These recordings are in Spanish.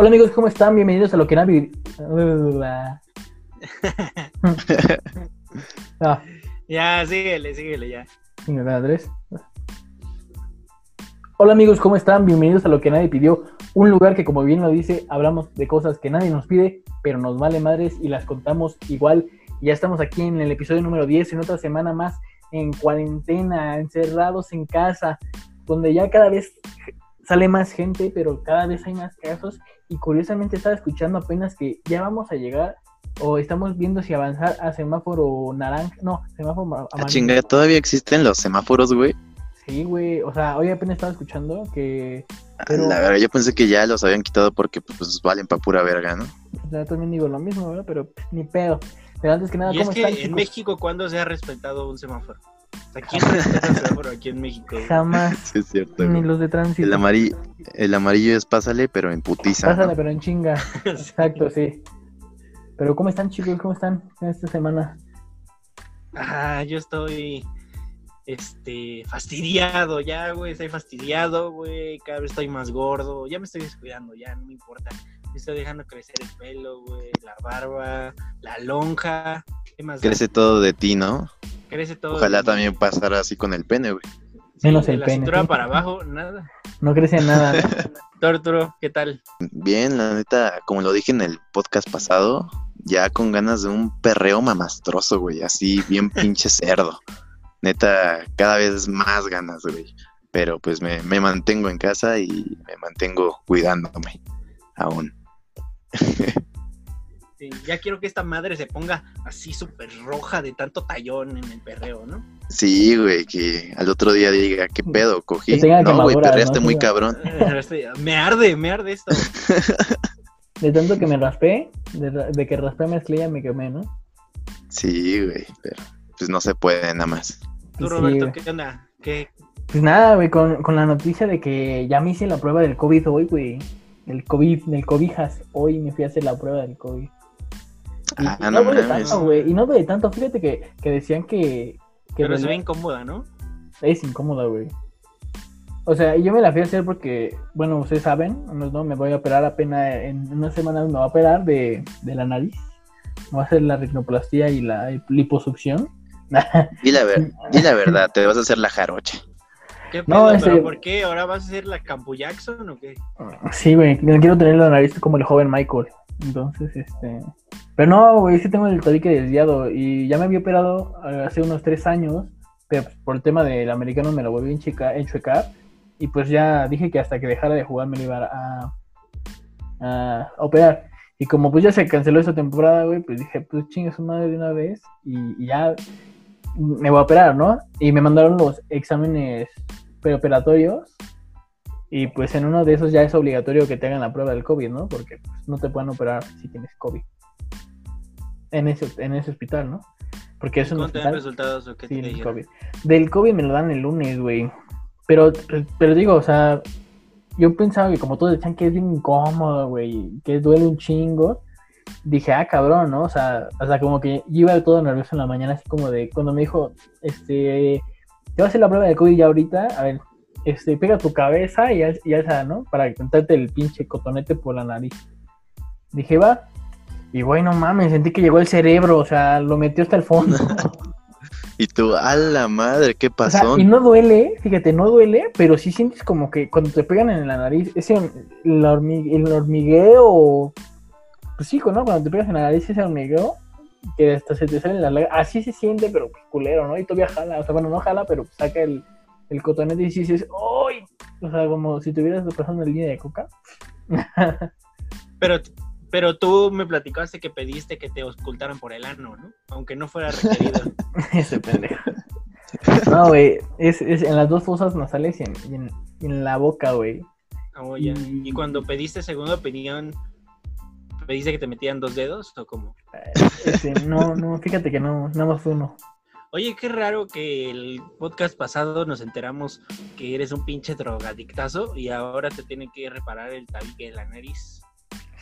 Hola amigos, ¿cómo están? Bienvenidos a lo que nadie... ah, Ya, síguele, síguele, ya. Andrés. Hola amigos, ¿cómo están? Bienvenidos a lo que nadie pidió. Un lugar que como bien lo dice, hablamos de cosas que nadie nos pide, pero nos vale madres y las contamos igual. Ya estamos aquí en el episodio número 10, en otra semana más en cuarentena, encerrados en casa, donde ya cada vez sale más gente, pero cada vez hay más casos. Y curiosamente estaba escuchando apenas que ya vamos a llegar o estamos viendo si avanzar a semáforo naranja, no, semáforo Ah, amarillo. chinga, todavía existen los semáforos, güey. Sí, güey, o sea, hoy apenas estaba escuchando que A Pero- La verdad, yo pensé que ya los habían quitado porque pues valen pa' pura verga, ¿no? pues, yo también digo lo mismo, ¿verdad? Pero pues, ni pedo. Pero antes que nada, Y es ¿cómo que están, en chicos? México, ¿cuándo se ha respetado un semáforo? O sea, ¿quién respeta el semáforo aquí en México? güey? Jamás, Sí, es cierto, ni güey. los de tránsito. El amarillo, el amarillo es pásale, pero en putiza. Pásale, ¿no? pero en chinga. Exacto, sí. Pero ¿cómo están, chicos? ¿Cómo están en esta semana? Ah, yo estoy, este, fastidiado ya, güey, estoy fastidiado, güey, cada vez estoy más gordo, ya me estoy descuidando, ya, no me importa. Me estoy dejando crecer el pelo, güey, la barba, la lonja, ¿qué más? Crece todo de ti, ¿no? Crece todo. Ojalá de mí. también pasara así con el pene, güey. Sí, Menos de el la pene, cintura sí. para abajo, nada. No crece nada. ¿no? Torturo, ¿qué tal? Bien, la neta, como lo dije en el podcast pasado, ya con ganas de un perreo mamastroso, güey, así bien pinche cerdo. Neta, cada vez más ganas, güey. Pero pues me, me mantengo en casa y me mantengo cuidándome aún. Sí, ya quiero que esta madre se ponga así súper roja de tanto tallón en el perreo, ¿no? Sí, güey, que al otro día diga, ¿qué pedo? Cogí. Que No, güey, perreaste ¿no? muy cabrón. Este, Me arde, me arde esto. De tanto que me raspé, de, que raspé mezclilla me quemé, ¿no? Sí, güey, pero pues no se puede nada más. Tú, Roberto. ¿qué onda? ¿Qué? Pues nada, güey, con, con la noticia de que ya me hice la prueba del COVID hoy, güey. Del COVID, del cobijas. Hoy me fui a hacer la prueba del COVID. Y, Ah, y no no duele tanto, güey. Y no duele tanto. Fíjate que, que decían que. que Pero se ve incómoda, ¿no? Es incómoda, güey. O sea, y yo me la fui a hacer porque, bueno, ustedes saben, no, me voy a operar apenas en unas semanas, me voy a operar de, de la nariz. Me voy a hacer la rinoplastia y la liposucción. Di la, ver- di la verdad, te vas a hacer la jarocha. ¿Qué No, pedo? ese- ¿Pero por qué? ¿Ahora vas a hacer la Campo Jackson o qué? sí, güey, no quiero tener la nariz como el joven Michael. Entonces, este... Pero no, güey, sí tengo el tabique desviado y ya me había operado eh, hace unos tres años, pero pues, por el tema del americano me lo volví a encheca- enchuecar y pues ya dije que hasta que dejara de jugar me lo iba a, a operar. Y como pues ya se canceló esa temporada, güey, pues dije, pues chingue su madre de una vez y ya me voy a operar, ¿no? Y me mandaron los exámenes preoperatorios y pues en uno de esos ya es obligatorio que te hagan la prueba del COVID, ¿no? Porque pues, no te pueden operar si tienes COVID. En ese, en ese hospital, ¿no? Porque es un ¿Cómo te dan hospital resultados o qué sí, te? COVID. Del COVID me lo dan el lunes, güey. Pero, pero digo, o sea, yo pensaba que como todos decían que es bien incómodo, güey, que duele un chingo. Dije, ah, cabrón, ¿no? O sea, o sea, como que yo iba todo nervioso en la mañana, así como de, cuando me dijo, este, te vas a hacer la prueba de COVID ya ahorita, a ver, este, pega tu cabeza y ya, y ya esa, ¿no? Para contarte el pinche cotonete por la nariz. Dije, va. Y güey, no mames, sentí que llegó el cerebro, o sea, lo metió hasta el fondo. Y tú, a la madre, ¿qué O sea, pasó? y no duele, fíjate, no duele, pero sí sientes como que cuando te pegan en la nariz, ese el, hormi- el hormigueo, pues sí, ¿no? Cuando te pegas en la nariz ese hormigueo, que hasta se te sale la lágrima, así se siente, pero pues, culero, ¿no? Y todavía jala, o sea, bueno, no jala, pero saca el, el cotonete y sí dices, ¡ay! O sea, como si tuvieras pasando en línea de coca. Pero, pero tú me platicaste que pediste que te ocultaran por el ano, ¿no? Aunque no fuera requerido. Ese pendejo. No, güey, es, es en las dos fosas nasales y en, y en, y en la boca, güey. Oh, ya. Y- Y cuando pediste segunda opinión, ¿pediste que te metieran dos dedos o cómo? Este, no, no, fíjate que no, nada más uno. Oye, qué raro que el podcast pasado nos enteramos que eres un pinche drogadictazo y ahora te tienen que reparar el tabique de la nariz.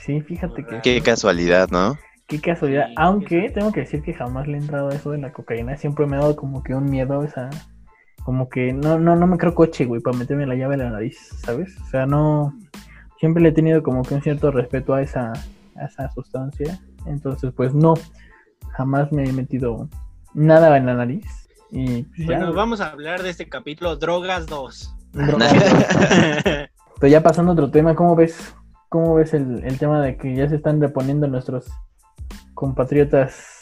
Sí, fíjate que Qué casualidad, ¿no? qué casualidad. Sí, Aunque qué- tengo que decir que jamás le he entrado a eso de la cocaína. Siempre me ha dado como que un miedo esa. Como que no, no, no me creo coche, güey, para meterme la llave en la nariz, ¿sabes? O sea, no. siempre le he tenido como que un cierto respeto a esa, a esa sustancia. Entonces, pues no, jamás me he metido nada en la nariz. Y pues, ya, Bueno, vamos a hablar de este capítulo, Drogas 2. drogas. Pero ya pasando a otro tema, ¿cómo ves, cómo ves el, el tema de que ya se están reponiendo nuestros compatriotas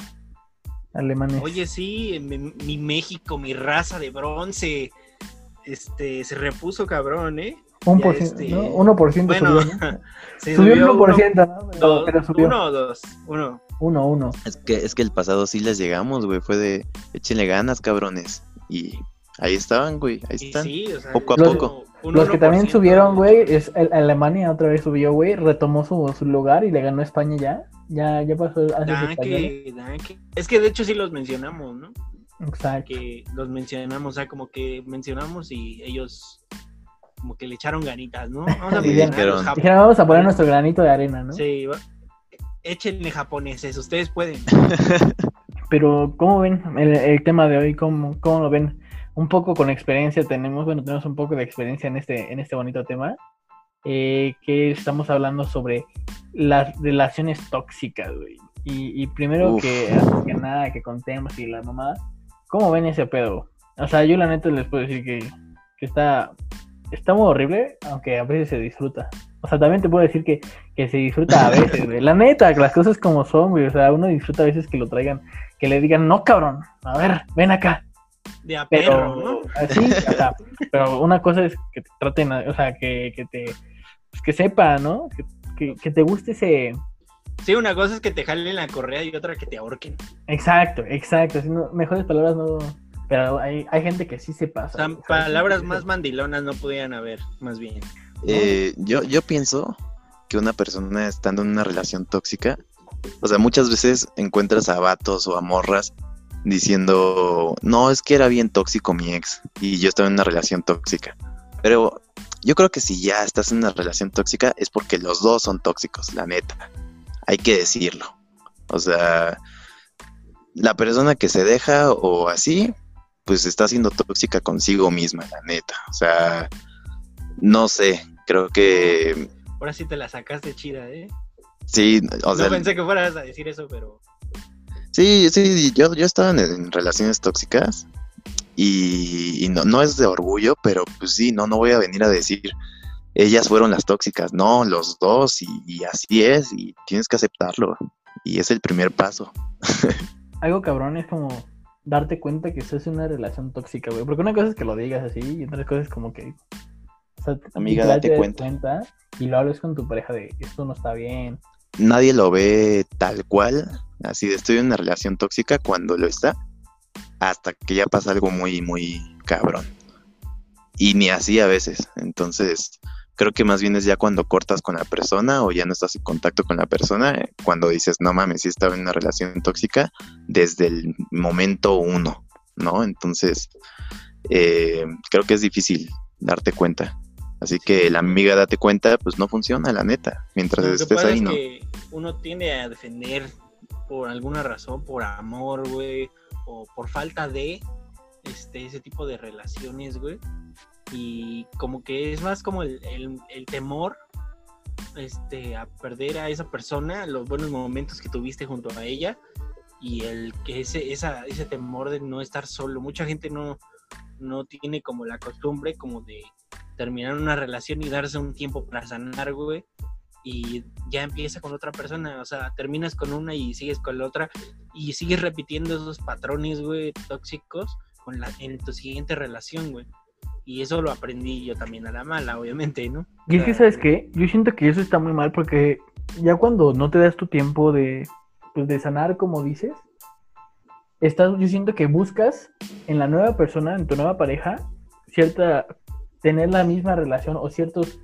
alemanes? Oye, sí, mi, mi México, mi raza de bronce, este, se repuso cabrón, ¿eh? un por ciento, este- ¿no? 1% Bueno, subió, Subió subió un 1%, uno, ¿no? Pero, dos, pero subió. uno o dos, uno. Uno, uno. Es que, es que el pasado sí les llegamos, güey. Fue de échenle ganas, cabrones. Y ahí estaban, güey. Ahí están. sí, o sea, Poco a uno- poco. Los que también 1%, subieron, güey, es el- Alemania otra vez subió, güey, retomó su, su lugar y le ganó a España ya. Ya, ya pasó españoles. Danke, danke. Es que de hecho sí los mencionamos, ¿no? Exacto. Que los mencionamos, o sea, como que mencionamos y ellos como que le echaron ganitas, ¿no? Vamos a Sí, los dijeron. Dijeron, vamos a poner nuestro granito de arena, ¿no? Sí, va- échenle japoneses, ustedes pueden. Pero, ¿cómo ven el, el tema de hoy? ¿Cómo, ¿Cómo lo ven? Un poco con experiencia tenemos, bueno, tenemos un poco de experiencia en este, en este bonito tema, eh, que estamos hablando sobre las relaciones tóxicas, güey. Y, y primero Uf. que, antes que nada, que contemos y la mamá, ¿cómo ven ese pedo? O sea, yo la neta les puedo decir que, que está, está muy horrible, aunque a veces se disfruta. O sea, también te puedo decir que, que se disfruta a veces, güey. La neta, que las cosas como son, güey. O sea, uno disfruta a veces que lo traigan, que le digan, no, cabrón, a ver, ven acá. De a perro, Pero, ¿no? así, o sea, pero una cosa es que te traten, o sea, que, que te, pues, que sepa, ¿no? Que, que, que te guste ese, Sí, una cosa es que te jalen la correa y otra que te ahorquen. exacto, exacto, no- mejores palabras no, pero hay, hay gente que sí se pasa. o sea, palabras sí, más sí. mandilonas no podían haber, más bien. Eh, yo, yo pienso que una persona estando en una relación tóxica, o sea, muchas veces encuentras a vatos o a morras diciendo, no, es que era bien tóxico mi ex y yo estaba en una relación tóxica. Pero yo creo que si ya estás en una relación tóxica es porque los dos son tóxicos, la neta. Hay que decirlo. O sea, la persona que se deja o así, pues está siendo tóxica consigo misma, la neta. O sea, no sé, creo que Ahora sí te la sacaste chida, ¿eh? sí, o sea, no pensé que fueras a decir eso, pero sí, sí, yo, yo estaba en, en relaciones tóxicas y, y no, no es de orgullo, pero pues sí, no, no voy a venir a decir ellas fueron las tóxicas, no, los dos y, y así es y tienes que aceptarlo y es el primer paso. Algo cabrón es como darte cuenta que estás en una relación tóxica, güey. Porque una cosa es que lo digas así y otra cosa es como que... sea, Amiga, date te des cuenta. Y lo hables con tu pareja de esto no está bien. Nadie lo ve tal cual, así de estoy en una relación tóxica cuando lo está, hasta que ya pasa algo muy, muy cabrón. Y ni así a veces. Entonces, creo que más bien es ya cuando cortas con la persona o ya no estás en contacto con la persona, eh, cuando dices, no mames, sí estaba en una relación tóxica desde el momento uno, ¿no? Entonces, eh, creo que es difícil darte cuenta. Así que la amiga date cuenta, pues no funciona, la neta. Mientras lo que estés pasa ahí, es no. que uno tiende a defender por alguna razón, por amor, güey, o por falta de este ese tipo de relaciones, güey. Y como que es más como el, el- el temor este, a perder a esa persona, los buenos momentos que tuviste junto a ella y el que ese, esa, ese temor de no estar solo. Mucha gente no, no tiene como la costumbre como de terminar una relación y darse un tiempo para sanar, güey. Y ya empieza con otra persona, o sea, terminas con una y sigues con la otra y sigues repitiendo esos patrones, güey, tóxicos con la, en tu siguiente relación, güey. Y eso lo aprendí yo también a la mala, obviamente, ¿no? Y es que, ¿sabes qué? Yo siento que eso está muy mal porque ya cuando no te das tu tiempo de, pues, de sanar, como dices, estás, yo siento que buscas en la nueva persona, en tu nueva pareja, cierta, tener la misma relación o ciertos,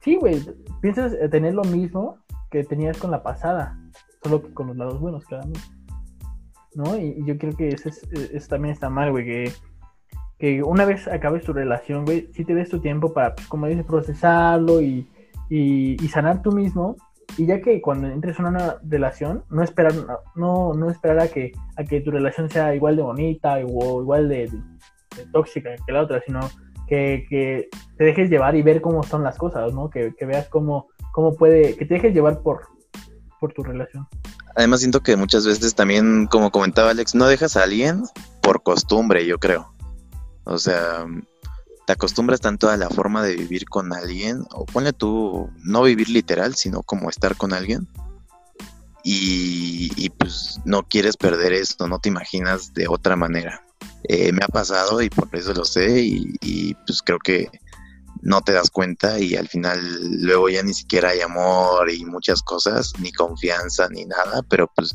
sí, güey, piensas eh, tener lo mismo que tenías con la pasada, solo con los lados buenos, claramente. ¿No? Y, yo creo que eso, es- eh, eso también está mal, güey, que que una vez acabes tu relación, güey, si te des tu tiempo para, pues, como dices, procesarlo y, y, y sanar tú mismo. Y ya que cuando entres en una relación, no esperar, no, no esperar a que, a que tu relación sea igual de bonita o igual de, de tóxica que la otra, sino que, que te dejes llevar y ver cómo son las cosas, ¿no? Que, que veas cómo, cómo puede, que te dejes llevar por, por tu relación. Además siento que muchas veces también, como comentaba Alex, no dejas a alguien por costumbre, yo creo. O sea, te acostumbras tanto a la forma de vivir con alguien, o ponle tú, no vivir literal, sino como estar con alguien. Y, y pues no quieres perder esto, no te imaginas de otra manera. Eh, me ha pasado y por eso lo sé y, pues creo que no te das cuenta y al final luego ya ni siquiera hay amor y muchas cosas, ni confianza ni nada, pero pues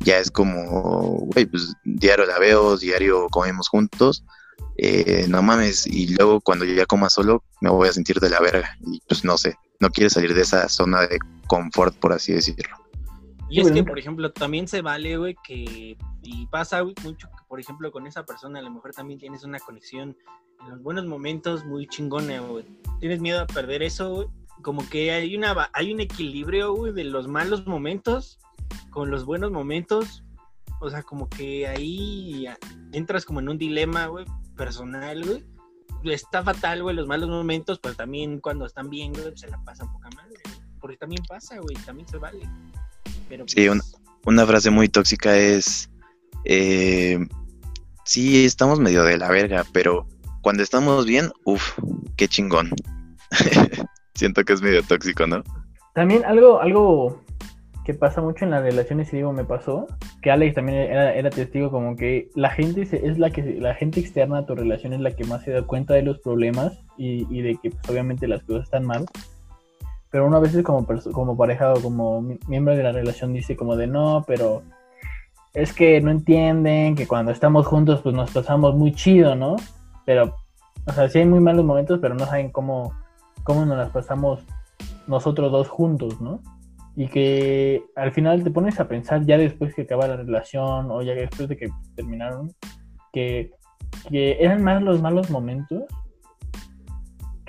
ya es como, güey, pues diario la veo, diario comemos juntos, eh, no mames, y luego cuando yo ya coma solo me voy a sentir de la verga y pues no sé, no quiero salir de esa zona de confort, por así decirlo. Y es que, por ejemplo, también se vale, güey, que, y pasa, güey, mucho que, por ejemplo, con esa persona a lo mejor también tienes una conexión en los buenos momentos muy chingona, güey. Tienes miedo a perder eso, güey. Como que hay, una, hay un equilibrio, güey, de los malos momentos con los buenos momentos. O sea, como que ahí entras como en un dilema, güey, personal, güey. Está fatal, güey, los malos momentos, pero también cuando están bien, güey, se la pasan poca madre. Porque también pasa, güey, también se vale. Pero, sí, una, pues, una, frase muy tóxica es, eh, sí, estamos medio de la verga, pero cuando estamos bien, uff, qué chingón. Siento que es medio tóxico, ¿no? También algo, algo que pasa mucho en las relaciones, y digo, me pasó, que Alex también era, era testigo, como que la gente es la que la gente externa a tu relación es la que más se da cuenta de los problemas y, y de que pues, obviamente las cosas están mal pero uno a veces como, como pareja o como miembro de la relación dice como de no, pero es que no entienden que cuando estamos juntos pues nos pasamos muy chido, ¿no? Pero, o sea, sí hay muy malos momentos, pero no saben cómo, cómo nos las pasamos nosotros dos juntos, ¿no? Y que al final te pones a pensar ya después que acaba la relación o ya después de que terminaron, que, que eran más los malos momentos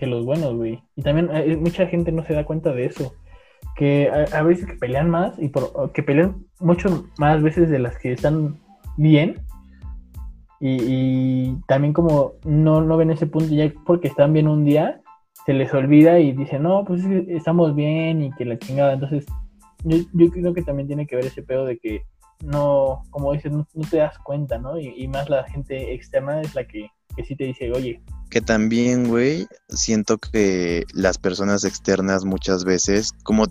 que los buenos, güey. Y también eh, mucha gente no se da cuenta de eso. Que a, a, veces que pelean más y por, que pelean mucho más veces de las que están bien. Y, también como no, no ven ese punto ya porque están bien un día, se les olvida y dicen, no, pues estamos bien y que la chingada. Entonces, yo, yo creo que también tiene que ver ese pedo de que no, como dices, no, no te das cuenta, ¿no? Y, y, más la gente externa es la que, que sí te dice, oye, que también, güey, siento que las personas externas muchas veces, como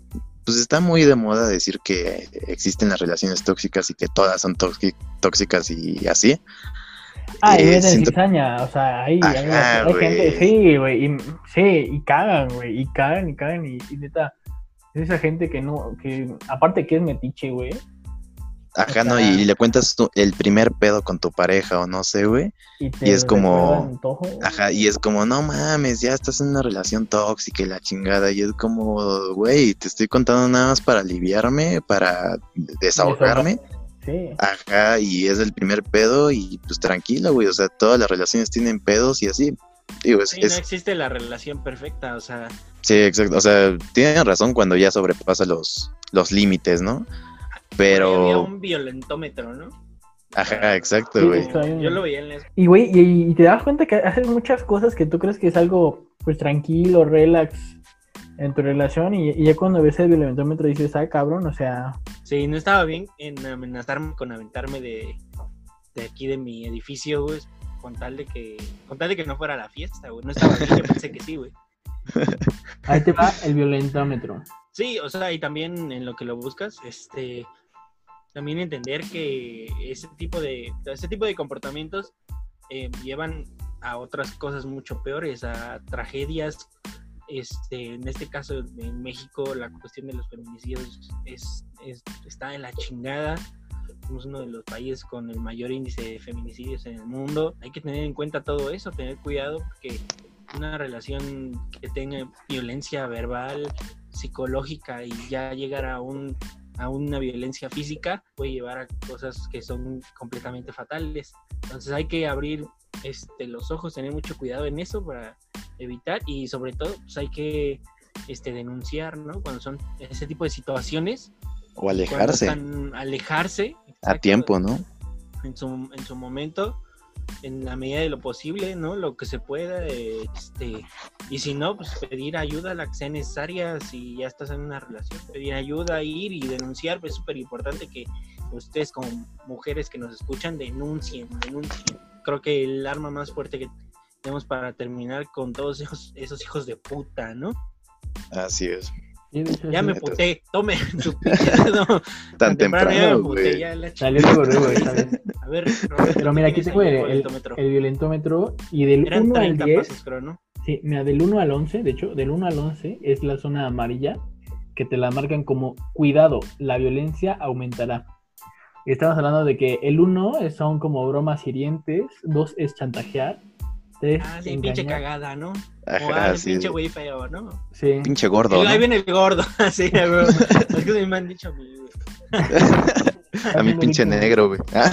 pues está muy de moda decir que existen las relaciones tóxicas y que todas son tóxicas y así. Ah, y eh, siento... cizaña, o sea, ahí hay gente, sí, güey, y, sí, y cagan, güey, y cagan, y cagan, y, y neta, es esa gente que no, que aparte que es metiche, güey, Ajá, no, y, le cuentas tu, el primer pedo con tu pareja o no sé, güey. Y, y, es como. Ajá, y es como, no mames, ya estás en una relación tóxica y la chingada. Y es como, güey, te estoy contando nada más para aliviarme, para desahogarme. Sí. Ajá, y es el primer pedo y pues tranquilo, güey. O sea, todas las relaciones tienen pedos y así. Digo, es, sí, es... no existe la relación perfecta, o sea. Sí, exacto. O sea, tienen razón cuando ya sobrepasa los, los límites, ¿no? Pero. Había un violentómetro, ¿no? Ajá, exacto, güey. Sí, Yo lo veía en la... Y, güey, y, y, te das cuenta que haces muchas cosas que tú crees que es algo, pues, tranquilo, relax en tu relación y, y ya cuando ves el violentómetro dices, ah, cabrón, o sea... Sí, no estaba bien en amenazarme con aventarme de, de aquí de mi edificio, güey, con tal de que, con tal de que no fuera la fiesta, güey. No estaba bien, yo pensé que sí, güey. Ahí te va el violentómetro. Sí, o sea, y también en lo que lo buscas, este, también entender que ese tipo de, ese tipo de comportamientos eh, llevan a otras cosas mucho peores, a tragedias. Este, en este caso, en México, la cuestión de los feminicidios es, es, está en la chingada. Somos uno de los países con el mayor índice de feminicidios en el mundo. Hay que tener en cuenta todo eso, tener cuidado porque una relación que tenga violencia verbal, psicológica y ya llegar a un a una violencia física puede llevar a cosas que son completamente fatales. Entonces hay que abrir este, los ojos, tener mucho cuidado en eso para evitar y sobre todo pues hay que este, denunciar, ¿no? Cuando son ese tipo de situaciones. O alejarse. alejarse. Exacto, a tiempo, ¿no? En su, en su momento en la medida de lo posible, ¿no? Lo que se pueda, este, y si no, pues pedir ayuda a la que sea necesaria, si ya estás en una relación, pedir ayuda, ir y denunciar, pues es súper importante que ustedes como mujeres que nos escuchan denuncien, denuncien. Creo que el arma más fuerte que tenemos para terminar con todos esos, esos hijos de puta, ¿no? Así es. Ya me puté, tome su pinche dedo. Tan ya me temprano, puté, güey. ya la Salió luego, luego, está bien. A ver, Pero mira, ¿qué aquí tengo el, el, violentómetro? el violentómetro y del Eran 1 al 30 10, pasos, creo, ¿no? sí, mira, del 1 al 11, de hecho, del 1 al 11 es la zona amarilla que te la marcan como cuidado, la violencia aumentará. Y estamos hablando de que el 1 es- son como bromas hirientes, 2 es chantajear, 3 Ah, sí, pinche cagada, ¿no? O Ajá, ah, así. pinche güey feo, ¿no? Sí. Pinche gordo. Ahí viene el gordo, así, güey. Es que me han dicho a mí, güey. A mi pinche negro, güey. Ah,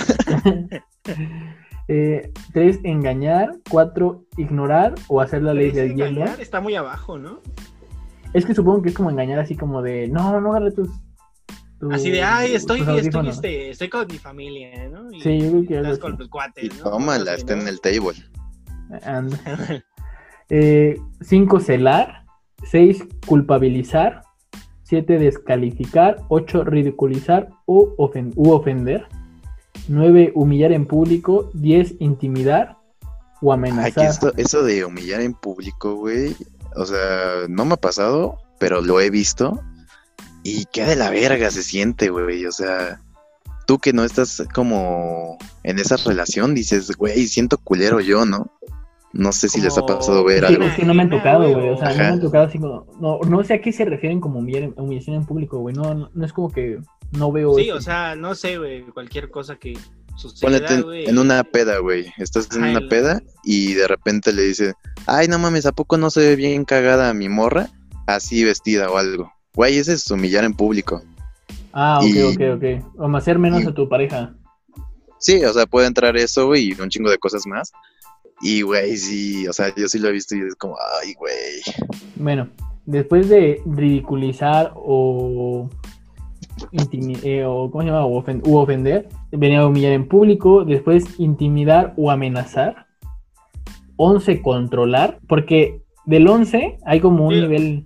Eh, tres, engañar. Cuatro, ignorar o hacer la ley Pero del hielo. engañar está muy abajo, ¿no? Es que supongo que es como engañar así como de, no, no agarre tus... tus- Así de, ay, estoy, estoy, audífonos". este, estoy con mi familia, ¿no? Y Sí, yo creo que estás con tus cuates, y ¿no? tómala, está en el table. Anda. Eh, cinco, celar. Seis, culpabilizar. Siete, descalificar. Ocho, ridiculizar u ofender. Nueve, humillar en público. Diez, intimidar o Ay, amenazar. esto, eso de humillar en público, güey. O sea, no me ha pasado, pero lo he visto. Y qué de la verga se siente, güey. O sea, tú que no estás como en esa relación, dices, güey, siento culero yo, ¿no? No sé si les ha pasado ver algo. es que no me han tocado, güey. O sea, no me han tocado así como. No, no sé a qué se refieren como humillar- humillación en público, güey. No, no, no es como que no veo. Sí, eso. o sea, no sé, güey, cualquier cosa que suceda, Ponete en, güey. en una peda, güey. Estás en una el- peda y de repente le dice, ay, no mames, ¿a poco no se ve bien cagada mi morra? Así vestida o algo. Güey, ese es humillar en público. Ah, ok, y- ok, ok. O hacer menos y- a tu pareja. Sí, o sea, puede entrar eso, güey, y un chingo de cosas más. Y, güey, sí, o sea, yo sí lo he visto y es como, ay, güey. Bueno, después de ridiculizar o, eh, o ¿cómo se llama? O ofen- u ofender, venía a humillar en público, después intimidar o amenazar. 11, controlar, porque del 11 hay como un Sí. nivel...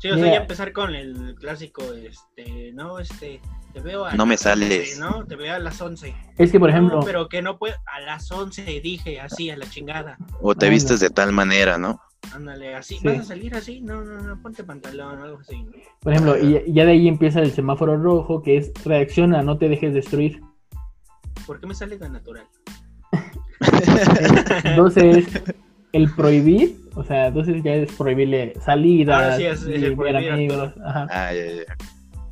Sí, o sea, ya empezar con el clásico, este, no, este, te veo a No me sales. 11, ¿no? Te veo a las 11. Es que, por ejemplo, No, pero que no puede, a las 11 dije, así, a la chingada. O te Bueno. vistes de tal manera, ¿no? Ándale, así, Sí. ¿vas a salir así? No, no, no, ponte pantalón o algo así. ¿no? por ejemplo, y ya de ahí empieza el semáforo rojo, que es reacciona, no te dejes destruir. ¿Por qué me sale tan natural? 12 es el prohibir, o sea, entonces ya es prohibirle salidas, sí es- es el prohibir amigos, ajá. Ah, ya, ya,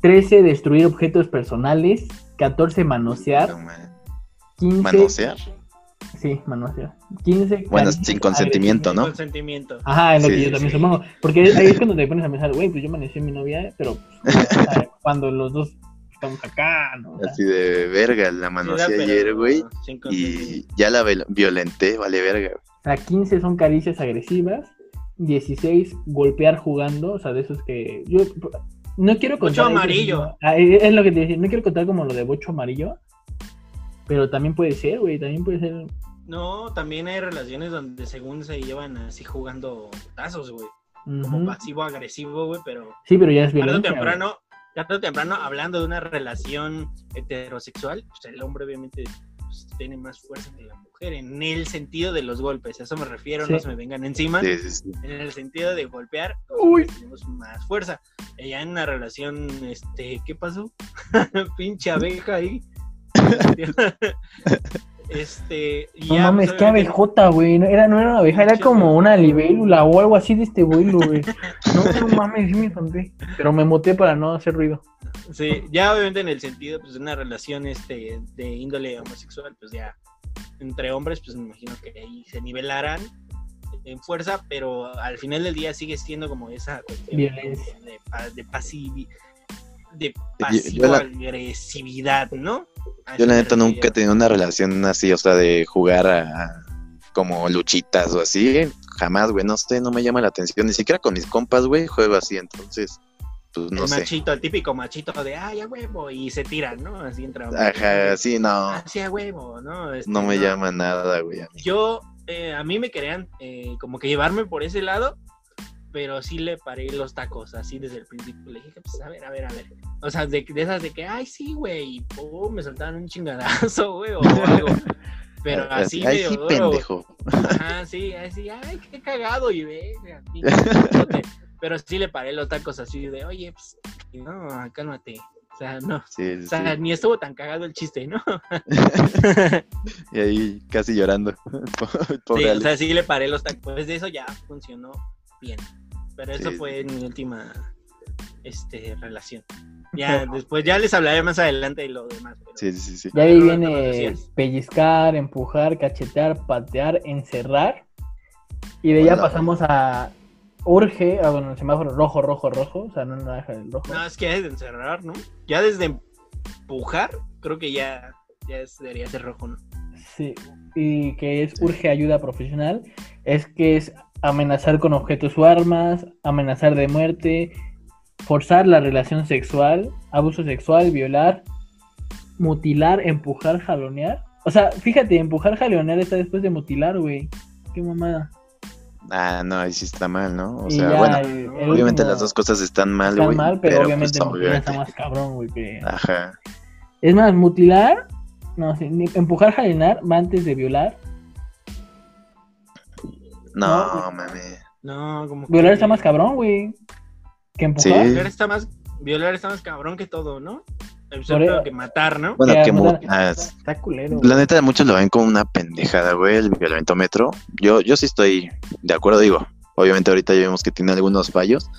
13, destruir objetos personales. 14, manosear. No, man. 15, Manosear. Sí, manosear. 15, Bueno, sin consentimiento, ¿no? Consentimiento. Ajá, es lo Sí, que yo también sí. supongo. Porque ahí es cuando te pones a pensar, güey, pues yo amanecí a mi novia, pero pues, cuando los dos estamos acá, ¿no? Así de verga, la manoseé ayer, güey. sin Y ya la viol- violenté, vale verga. sea, 15 son caricias agresivas. 16, golpear jugando. O sea, de esos que. Yo no quiero Bocho contar. eso, amarillo. Ah, es es lo que te decía. No quiero contar como lo de bocho amarillo. Pero también puede ser, güey. También puede ser. No, también hay relaciones donde según se llevan así jugando tazos, güey. Como pasivo-agresivo, güey, pero Sí, pero ya es güey. temprano, tarde o temprano, hablando de una relación heterosexual, pues el hombre obviamente pues, tiene más fuerza que la mujer, en el sentido de los golpes, a eso me refiero, Sí. no se me vengan encima, Sí, sí, sí. en el sentido de golpear, Uy. tenemos más fuerza. Ella en una relación, este, ¿qué pasó? Pinche abeja ahí. este, No ya, mames, pues, qué obviamente- abejota, güey. No era, no era una abeja, era como una libélula o algo así de este vuelo, güey. No, no mames, sí me espanté. Pero me muté para no hacer ruido. Sí, ya obviamente en el sentido pues, de una relación este, de índole homosexual, pues ya entre hombres, pues me imagino que ahí se nivelarán en fuerza, pero al final del día sigue siendo como esa cuestión Violencia. de, de pasivi- de yo la- pasivo-agresividad, ¿no? A Yo la neta nunca he tenido una relación así, o sea, de jugar a, como luchitas o así. Jamás, güey, no sé, no me llama la atención. Ni siquiera con mis compas, güey, juego así. Entonces, pues no el sé. machito, el típico machito de, ay, a huevo, y se tiran, ¿no? Así entra. Ajá, sí, no, Así a huevo, ¿no? Este, no me llama nada, güey. a mí. Yo, eh, a mí me querían eh, como que llevarme por ese lado, pero sí le paré los tacos, así desde el principio. Le dije, pues a ver, a ver, a ver. O sea, de, de esas de que, ay, sí, güey, pum, me soltaban un chingadazo, güey, o algo. Pero así Ay, medio sí, duro, pendejo. Ajá, sí, así, ay, qué cagado, y ve. Pero sí le paré los tacos así de, oye, pues, no, cálmate. O sea, no. Sí, sí, O sea, sí. ni estuvo tan cagado el chiste, ¿no? Y ahí casi llorando. Pobre Sí, o sea, sí le paré los tacos. Pues de eso ya funcionó bien. Pero eso Sí, fue mi última este, relación. Ya después, ya les hablaré más adelante de lo demás. pero- Sí, sí, sí, sí. Ya ahí Roberto, ¿lo viene pellizcar, empujar, cachetear, patear, encerrar. Y de Hola. pasamos a urge, a bueno, el semáforo rojo, rojo, rojo. O sea, no naranja el rojo. No, es que es de encerrar, ¿no? Ya desde empujar, creo que ya, ya es- debería ser rojo, ¿no? Sí. Y que es urge ayuda profesional. Es que es amenazar con objetos o armas, amenazar de muerte, forzar la relación sexual, abuso sexual, violar, mutilar, empujar, jalonear. O sea, fíjate, empujar, jalonear está después de mutilar, güey. Qué mamada. Ah, no, ahí sí está mal, ¿no? O Y sea, ya, bueno, el- el obviamente último las dos cosas están mal, están güey. mal, pero, pues, obviamente mutilar obviamente. está más cabrón, güey. que- Ajá. Es más, mutilar, no sé, ni- empujar, jalonear va antes de violar. No, No, mami. No, como que- Violar está más cabrón, güey. Que empujar. Sí. Violar está más, violar está más cabrón que todo, ¿no? Excepto Por- que matar, ¿no? Bueno, Que que mu- ah, Está culero. La neta, muchos lo ven como una pendejada, güey, el violentómetro. Yo, yo sí estoy de acuerdo, digo. Obviamente ahorita ya vemos que tiene algunos fallos,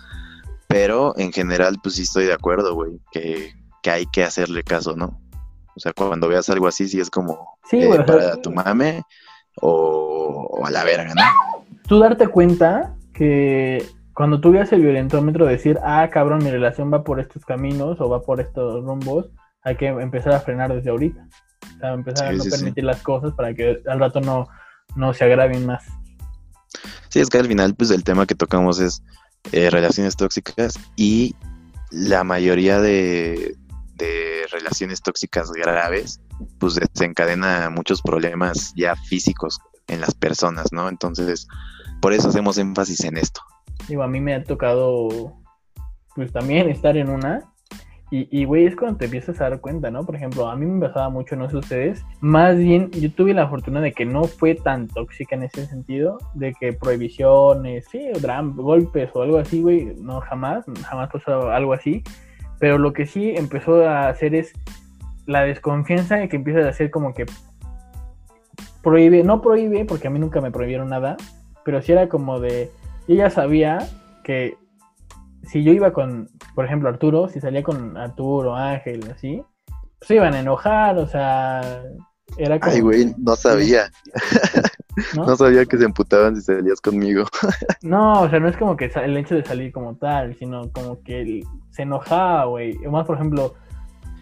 pero en general, pues sí estoy de acuerdo, güey, que, que hay que hacerle caso, ¿no? O sea, cuando veas algo así, sí es como Sí, eh, güey, o sea, para tu mame o, o a la verga, ¿no? Tú darte cuenta que cuando tú veas el violentómetro decir, ah, cabrón, mi relación va por estos caminos o va por estos rumbos, hay que empezar a frenar desde ahorita. O sea, empezar a no sí, sí. permitir las cosas para que al rato no, no se agraven más. Sí, es que al final, pues el tema que tocamos es eh, relaciones tóxicas y la mayoría de, de relaciones tóxicas graves, pues desencadena muchos problemas ya físicos en las personas, ¿no? Entonces, por eso hacemos énfasis en esto. Digo, a mí me ha tocado, pues también estar en una. Y, güey, es cuando te empiezas a dar cuenta, ¿no? Por ejemplo, a mí me pasaba mucho, no sé ustedes. Más bien, yo tuve la fortuna de que no fue tan tóxica en ese sentido, de que prohibiciones, sí, golpes o algo así, güey, no, jamás, jamás pasó algo así. Pero lo que sí empezó a hacer es la desconfianza de que empiezas a hacer como que prohíbe, no prohíbe, porque a mí nunca me prohibieron nada, pero sí era como de, yo ya sabía que si yo iba con, por ejemplo, Arturo, si salía con Arturo, Ángel, así, pues se iban a enojar, o sea, era como... Ay, güey, no sabía. ¿no? No sabía que se emputaban si salías conmigo. No, o sea, no es como que el hecho de salir como tal, sino como que él se enojaba, güey. Más, por ejemplo,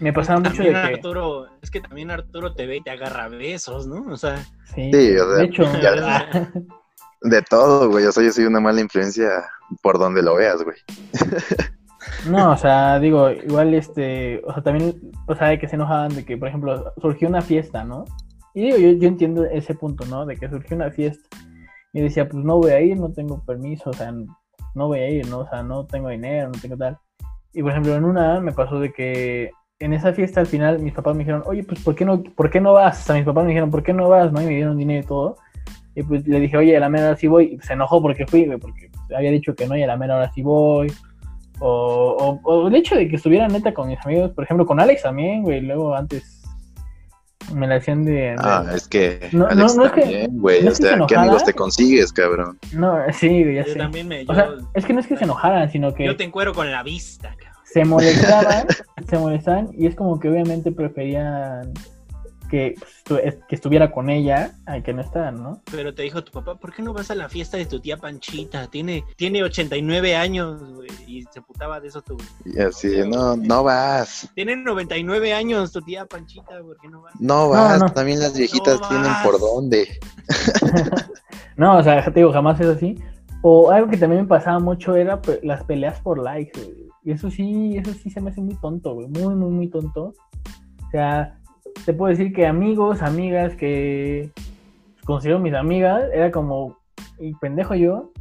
me pasaba mucho de que... Arturo, es que también Arturo te ve y te agarra besos, ¿no? O sea, Sí, Sí, o sea, de hecho... ya- De todo, güey. O sea, yo soy una mala influencia por donde lo veas, güey. No, o sea, digo, igual este, o sea, también pasaba de que se enojaban de que, por ejemplo, surgió una fiesta, ¿no? Y digo, yo, yo entiendo ese punto, ¿no? De que surgió una fiesta. Y decía, pues no voy a ir, no tengo permiso, o sea, no voy a ir, ¿no? O sea, no tengo dinero, no tengo tal. Y por ejemplo, en una me pasó de que en esa fiesta al final mis papás me dijeron, oye, pues ¿por qué no, por qué no vas? O sea, mis papás me dijeron, ¿por qué no vas? ¿No? Y me dieron dinero y todo. Y pues le dije, oye, a la mera hora sí voy. Y se enojó porque fui, güey, porque había dicho que no y a la mera hora sí voy. O, o, o el hecho de que estuviera neta con mis amigos, por ejemplo, con Alex también, güey. Luego antes me la hacían de. de- Ah, es que No, Alex no, no es que- también, güey. no o es que se sea, ¿qué amigos te consigues, cabrón? No, sí, güey, ya yo sé. también me. O Yo, sea, es que no es que se enojaran, sino que yo te encuero con la vista, cabrón. se molestaban, se molestaban y es como que obviamente preferían que, pues, que estuviera con ella a que no estaban, ¿no? Pero te dijo tu papá, ¿por qué no vas a la fiesta de tu tía Panchita? Tiene, tiene 89 años, güey. Y se putaba de eso tu. Y así, no, no vas. Tiene 99 años tu tía Panchita, ¿por qué no vas? No vas. no. También las viejitas No tienen vas. por dónde. No, o sea, te digo, jamás es así. O algo que también me pasaba mucho era las peleas por likes, güey. Y eso sí, eso sí se me hace muy tonto, güey. Muy, muy, muy tonto. O sea, te puedo decir que amigos, amigas que considero mis amigas, era como, y pendejo yo,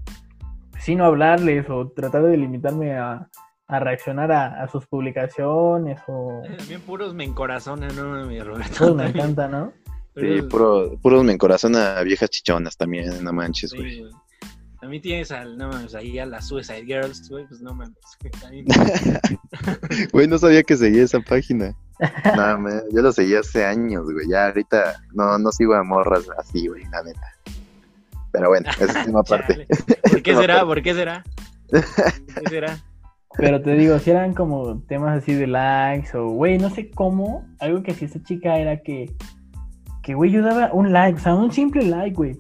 sin no hablarles o tratar de limitarme a, a reaccionar a, a sus publicaciones o... También puros me encorazonan, ¿no? Mi Roberto. Me encanta, ¿no? Sí, Puros- puro, puros me encorazona a viejas chichonas también, no manches, sí, güey. A mí tienes al, no mames, ahí a las Suicide Girls, güey, pues no mames. Güey, no sabía que seguía esa página. No, man, yo lo seguí hace años, güey. Ya ahorita no, no sigo a morras así, güey, la neta. Pero bueno, esa es tema aparte. Chale. ¿Por qué será? ¿Por qué será? ¿Por qué será? Pero te digo, si eran como temas así de likes o, güey, no sé cómo, algo que hacía esta chica era que, que, güey, yo daba un like, o sea, un simple like, güey.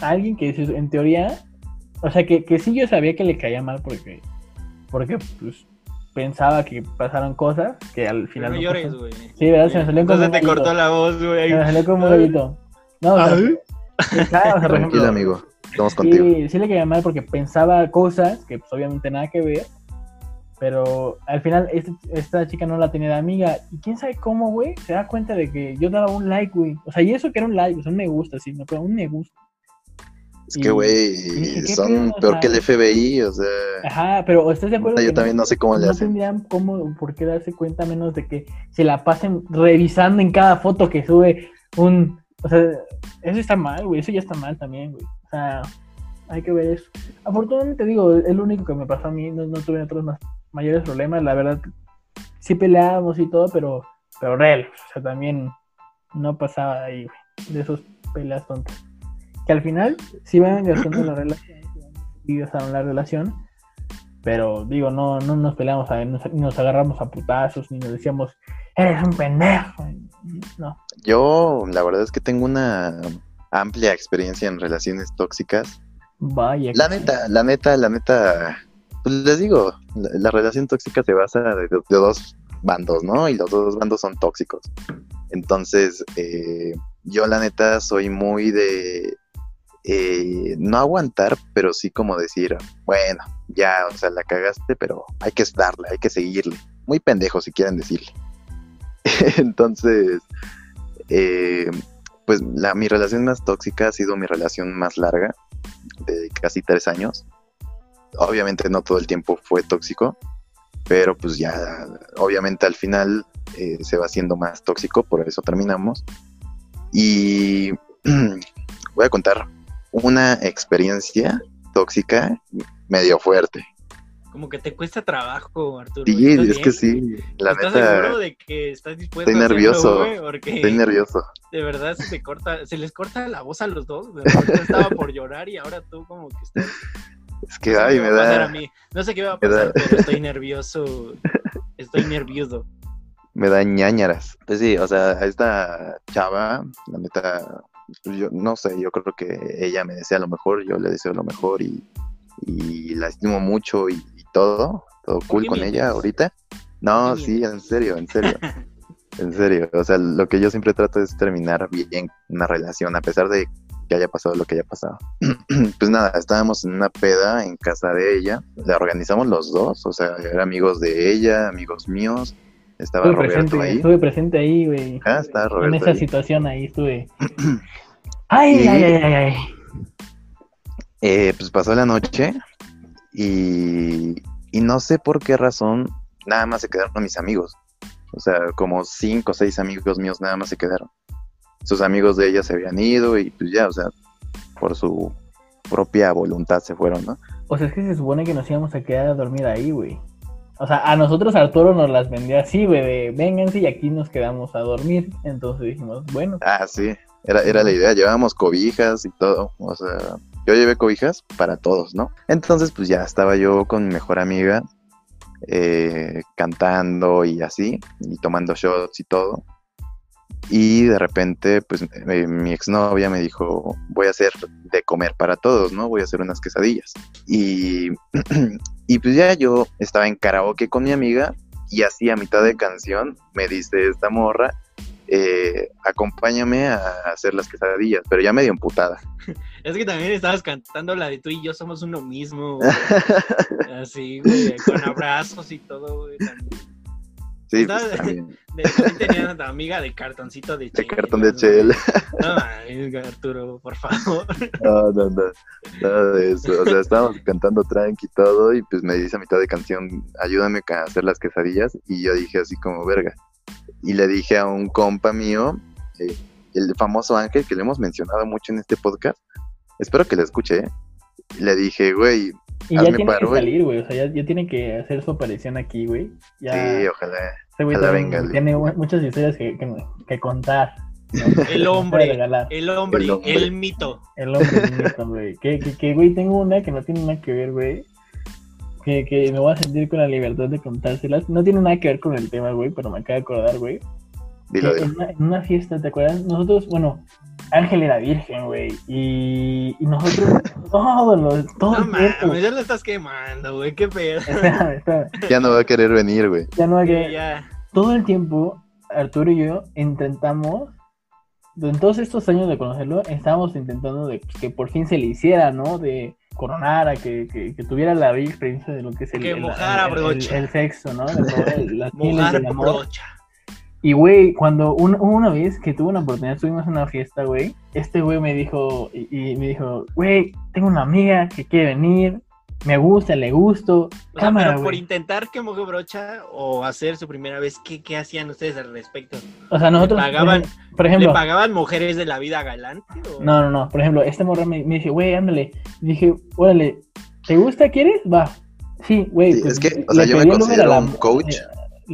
Alguien que en teoría, o sea, que, que sí yo sabía que le caía mal porque, porque, pues, pensaba que pasaron cosas que al Pero final no no llores, güey. Sí, ¿verdad? Se me salió como Entonces te cortó la voz, güey. Se me salió como un gallito. No, o sea, Ay. pensaba, o sea, por Tranquilo, ejemplo, amigo. Estamos contigo. Sí, sí le caía mal porque pensaba cosas que pues obviamente nada que ver. Pero al final este- esta chica no la tenía de amiga. Y quién sabe cómo, güey, se da cuenta de que yo daba un like, güey. O sea, y eso que era un like, o sea, un me gusta, sí, no, pero un me gusta. Es que, güey, dije, ¿qué son pedo? O peor sea, que el FBI, o sea. Ajá, pero ¿estás de acuerdo? yo que también no sé cómo le no hacen. tendrían cómo, por qué darse cuenta menos de que se la pasen revisando en cada foto que sube un... O sea, eso está mal, güey, eso ya está mal también, güey. O sea, hay que ver eso. Afortunadamente digo, es lo único que me pasó a mí, no, no tuve otros más mayores problemas, la verdad, sí peleábamos y todo, pero, pero real, o sea, también no pasaba ahí, güey, de esos peleas tontas. Que al final sí van gastando la relación, sí gastaron la relación, pero digo, no, no nos peleamos, a- nos, ni nos agarramos a putazos, ni nos decíamos, eres un pendejo. No. Yo, la verdad es que tengo una amplia experiencia en relaciones tóxicas. Vaya. La sí. neta, la neta, la neta, pues les digo, la, la relación tóxica se basa de, de dos bandos, ¿no? Y los dos bandos son tóxicos. Entonces, eh, yo la neta soy muy de eh, no aguantar, pero sí como decir, bueno, ya, o sea, la cagaste, pero hay que darle, hay que seguirle. Muy pendejo si quieren decirle. Entonces, eh, pues la, mi relación más tóxica ha sido mi relación más larga, de casi tres años. Obviamente no todo el tiempo fue tóxico, pero pues ya, obviamente al final eh, se va haciendo más tóxico, por eso terminamos. Y voy a contar una experiencia tóxica medio fuerte. Como que te cuesta trabajo, Arturo. Sí, ¿Estás es bien? que sí, la ¿Estás neta, seguro de que estás dispuesto estoy a hacerlo, nervioso, güey? Porque estoy nervioso. de verdad se te corta, se les corta la voz a los dos. Repente estaba por llorar y ahora tú como que estás. Es que, no sé ay, me va a pasar da, a mí. No sé qué va a pasar, pero estoy nervioso. Estoy nervioso. me da ñañaras. Pues sí, o sea, a esta chava, la neta, yo no sé, yo creo que ella me desea lo mejor, yo le deseo lo mejor y, y la estimo mucho y, y todo, todo cool con mientes? ella ahorita. No, ¿Por qué sí, en serio, en serio. En serio, o sea, lo que yo siempre trato es terminar bien una relación, a pesar de que haya pasado lo que haya pasado. pues nada, estábamos en una peda en casa de ella, la organizamos los dos, o sea, eran amigos de ella, amigos míos, estaba Estuve Roberto presente, ahí. estuve presente ahí, güey. Ah, está en Roberto. esa ahí. situación ahí estuve. Ay, Y- ay, ay, ay, ay. Eh, pues pasó la noche y, y no sé por qué razón nada más se quedaron mis amigos. O sea, como cinco o seis amigos míos nada más se quedaron. Sus amigos de ella se habían ido y pues ya, o sea, por su propia voluntad se fueron, ¿no? O sea, es que se supone que nos íbamos a quedar a dormir ahí, güey. O sea, a nosotros Arturo nos las vendía así, güey, vénganse y aquí nos quedamos a dormir. Entonces dijimos, bueno, Ah, sí, era, era la idea, llevábamos cobijas y todo, o sea, yo llevé cobijas para todos, ¿no? Entonces, pues ya estaba yo con mi mejor amiga, eh, cantando y así, y tomando shots y todo. Y de repente, pues eh, mi exnovia me dijo, voy a hacer de comer para todos, ¿no? Voy a hacer unas quesadillas. Y, y pues ya yo estaba en karaoke con mi amiga y así a mitad de canción me dice esta morra, eh, acompáñame a hacer las quesadillas, pero ya medio emputada. Es que también estabas cantando la de tú y yo somos uno mismo, güey. Así, güey, con abrazos y todo, güey. también. Sí, pues, también. De también tenía a tu amiga de cartoncito de De cartón de ¿no? chela. No, Arturo, por favor. No, no, no, nada de eso. O sea, estábamos cantando tranqui y todo, y pues me dice a mitad de canción, ayúdame a hacer las quesadillas, y yo dije así como, verga. Y le dije a un compa mío, eh, el famoso Ángel, que le hemos mencionado mucho en este podcast, espero que lo escuche, ¿eh? Le dije, güey, Y ya tiene paro, que salir, güey. O sea, ya, ya tiene que hacer su aparición aquí, güey. Ya, sí, ojalá. Ese güey tiene mu- muchas historias que, que, que contar. ¿no? El hombre, el hombre, El el, hombre. mito. El hombre bonito, güey. Que, que, que, güey, tengo una que no tiene nada que ver, güey. Que, que me voy a sentir con la libertad de contárselas. No tiene nada que ver con el tema, güey, pero me acabo de acordar, güey. Dilo, que dilo. en, una, en una fiesta, ¿te acuerdas? Nosotros, bueno, Ángel era virgen, güey. Y, y nosotros, todos los, todo No el tiempo. mames, ya lo estás quemando, güey, qué pedo. Espérame, espérame. Ya no va a querer venir, güey. Ya no hay Ya, que. ya. Todo el tiempo, Arturo y yo intentamos. En todos estos años de conocerlo, estábamos intentando de que por fin se le hiciera, ¿no? De coronara, que, que, que tuviera la bella experiencia de lo que es el, Que el- mojara el- el- brocha. el sexo, ¿no? De las Mojar brocha. Y, güey, cuando un- una vez que tuve una oportunidad, estuvimos en una fiesta, güey, este güey me dijo, y, y me dijo, güey, tengo una amiga que quiere venir, me gusta, le gusto, O sea, cámara, pero por intentar que moje brocha o hacer su primera vez, ¿qué, qué hacían ustedes al respecto? O sea, nosotros, ¿Le pagaban, por ¿Le ejemplo, pagaban mujeres de la vida galante? O... no, no, no, por ejemplo, este morro me, me dice, güey, ándale, Y dije, órale, ¿te gusta, quieres? Va. Sí, güey. Sí, pues, es que, o le sea, yo me considero la- un coach eh,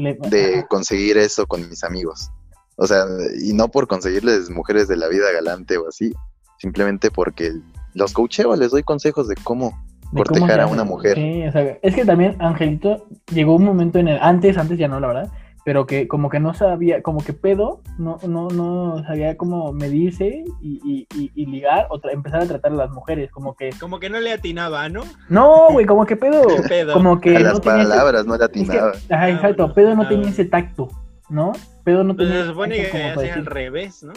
le- de conseguir eso con mis amigos. O sea, y no por conseguirles mujeres de la vida galante o así, simplemente porque los coacheo, les doy consejos de cómo. de cortejar a una mujer. Sí, o sea, es que también Angelito llegó un momento en el, antes, antes ya no, la verdad, pero que como que no sabía, como que pedo, no, no, no sabía cómo medirse y, y, y, y ligar o empezar a tratar a las mujeres, como que, Como que no le atinaba, ¿no? no, güey, como que pedo, ¿Qué pedo? como que a no las ese- palabras no le es que- atinaba. ajá, Ah, exacto, pedo no ah, tenía ese tacto, ¿no? Pedo no Pues tenía se ese supone que hacía al revés, ¿no?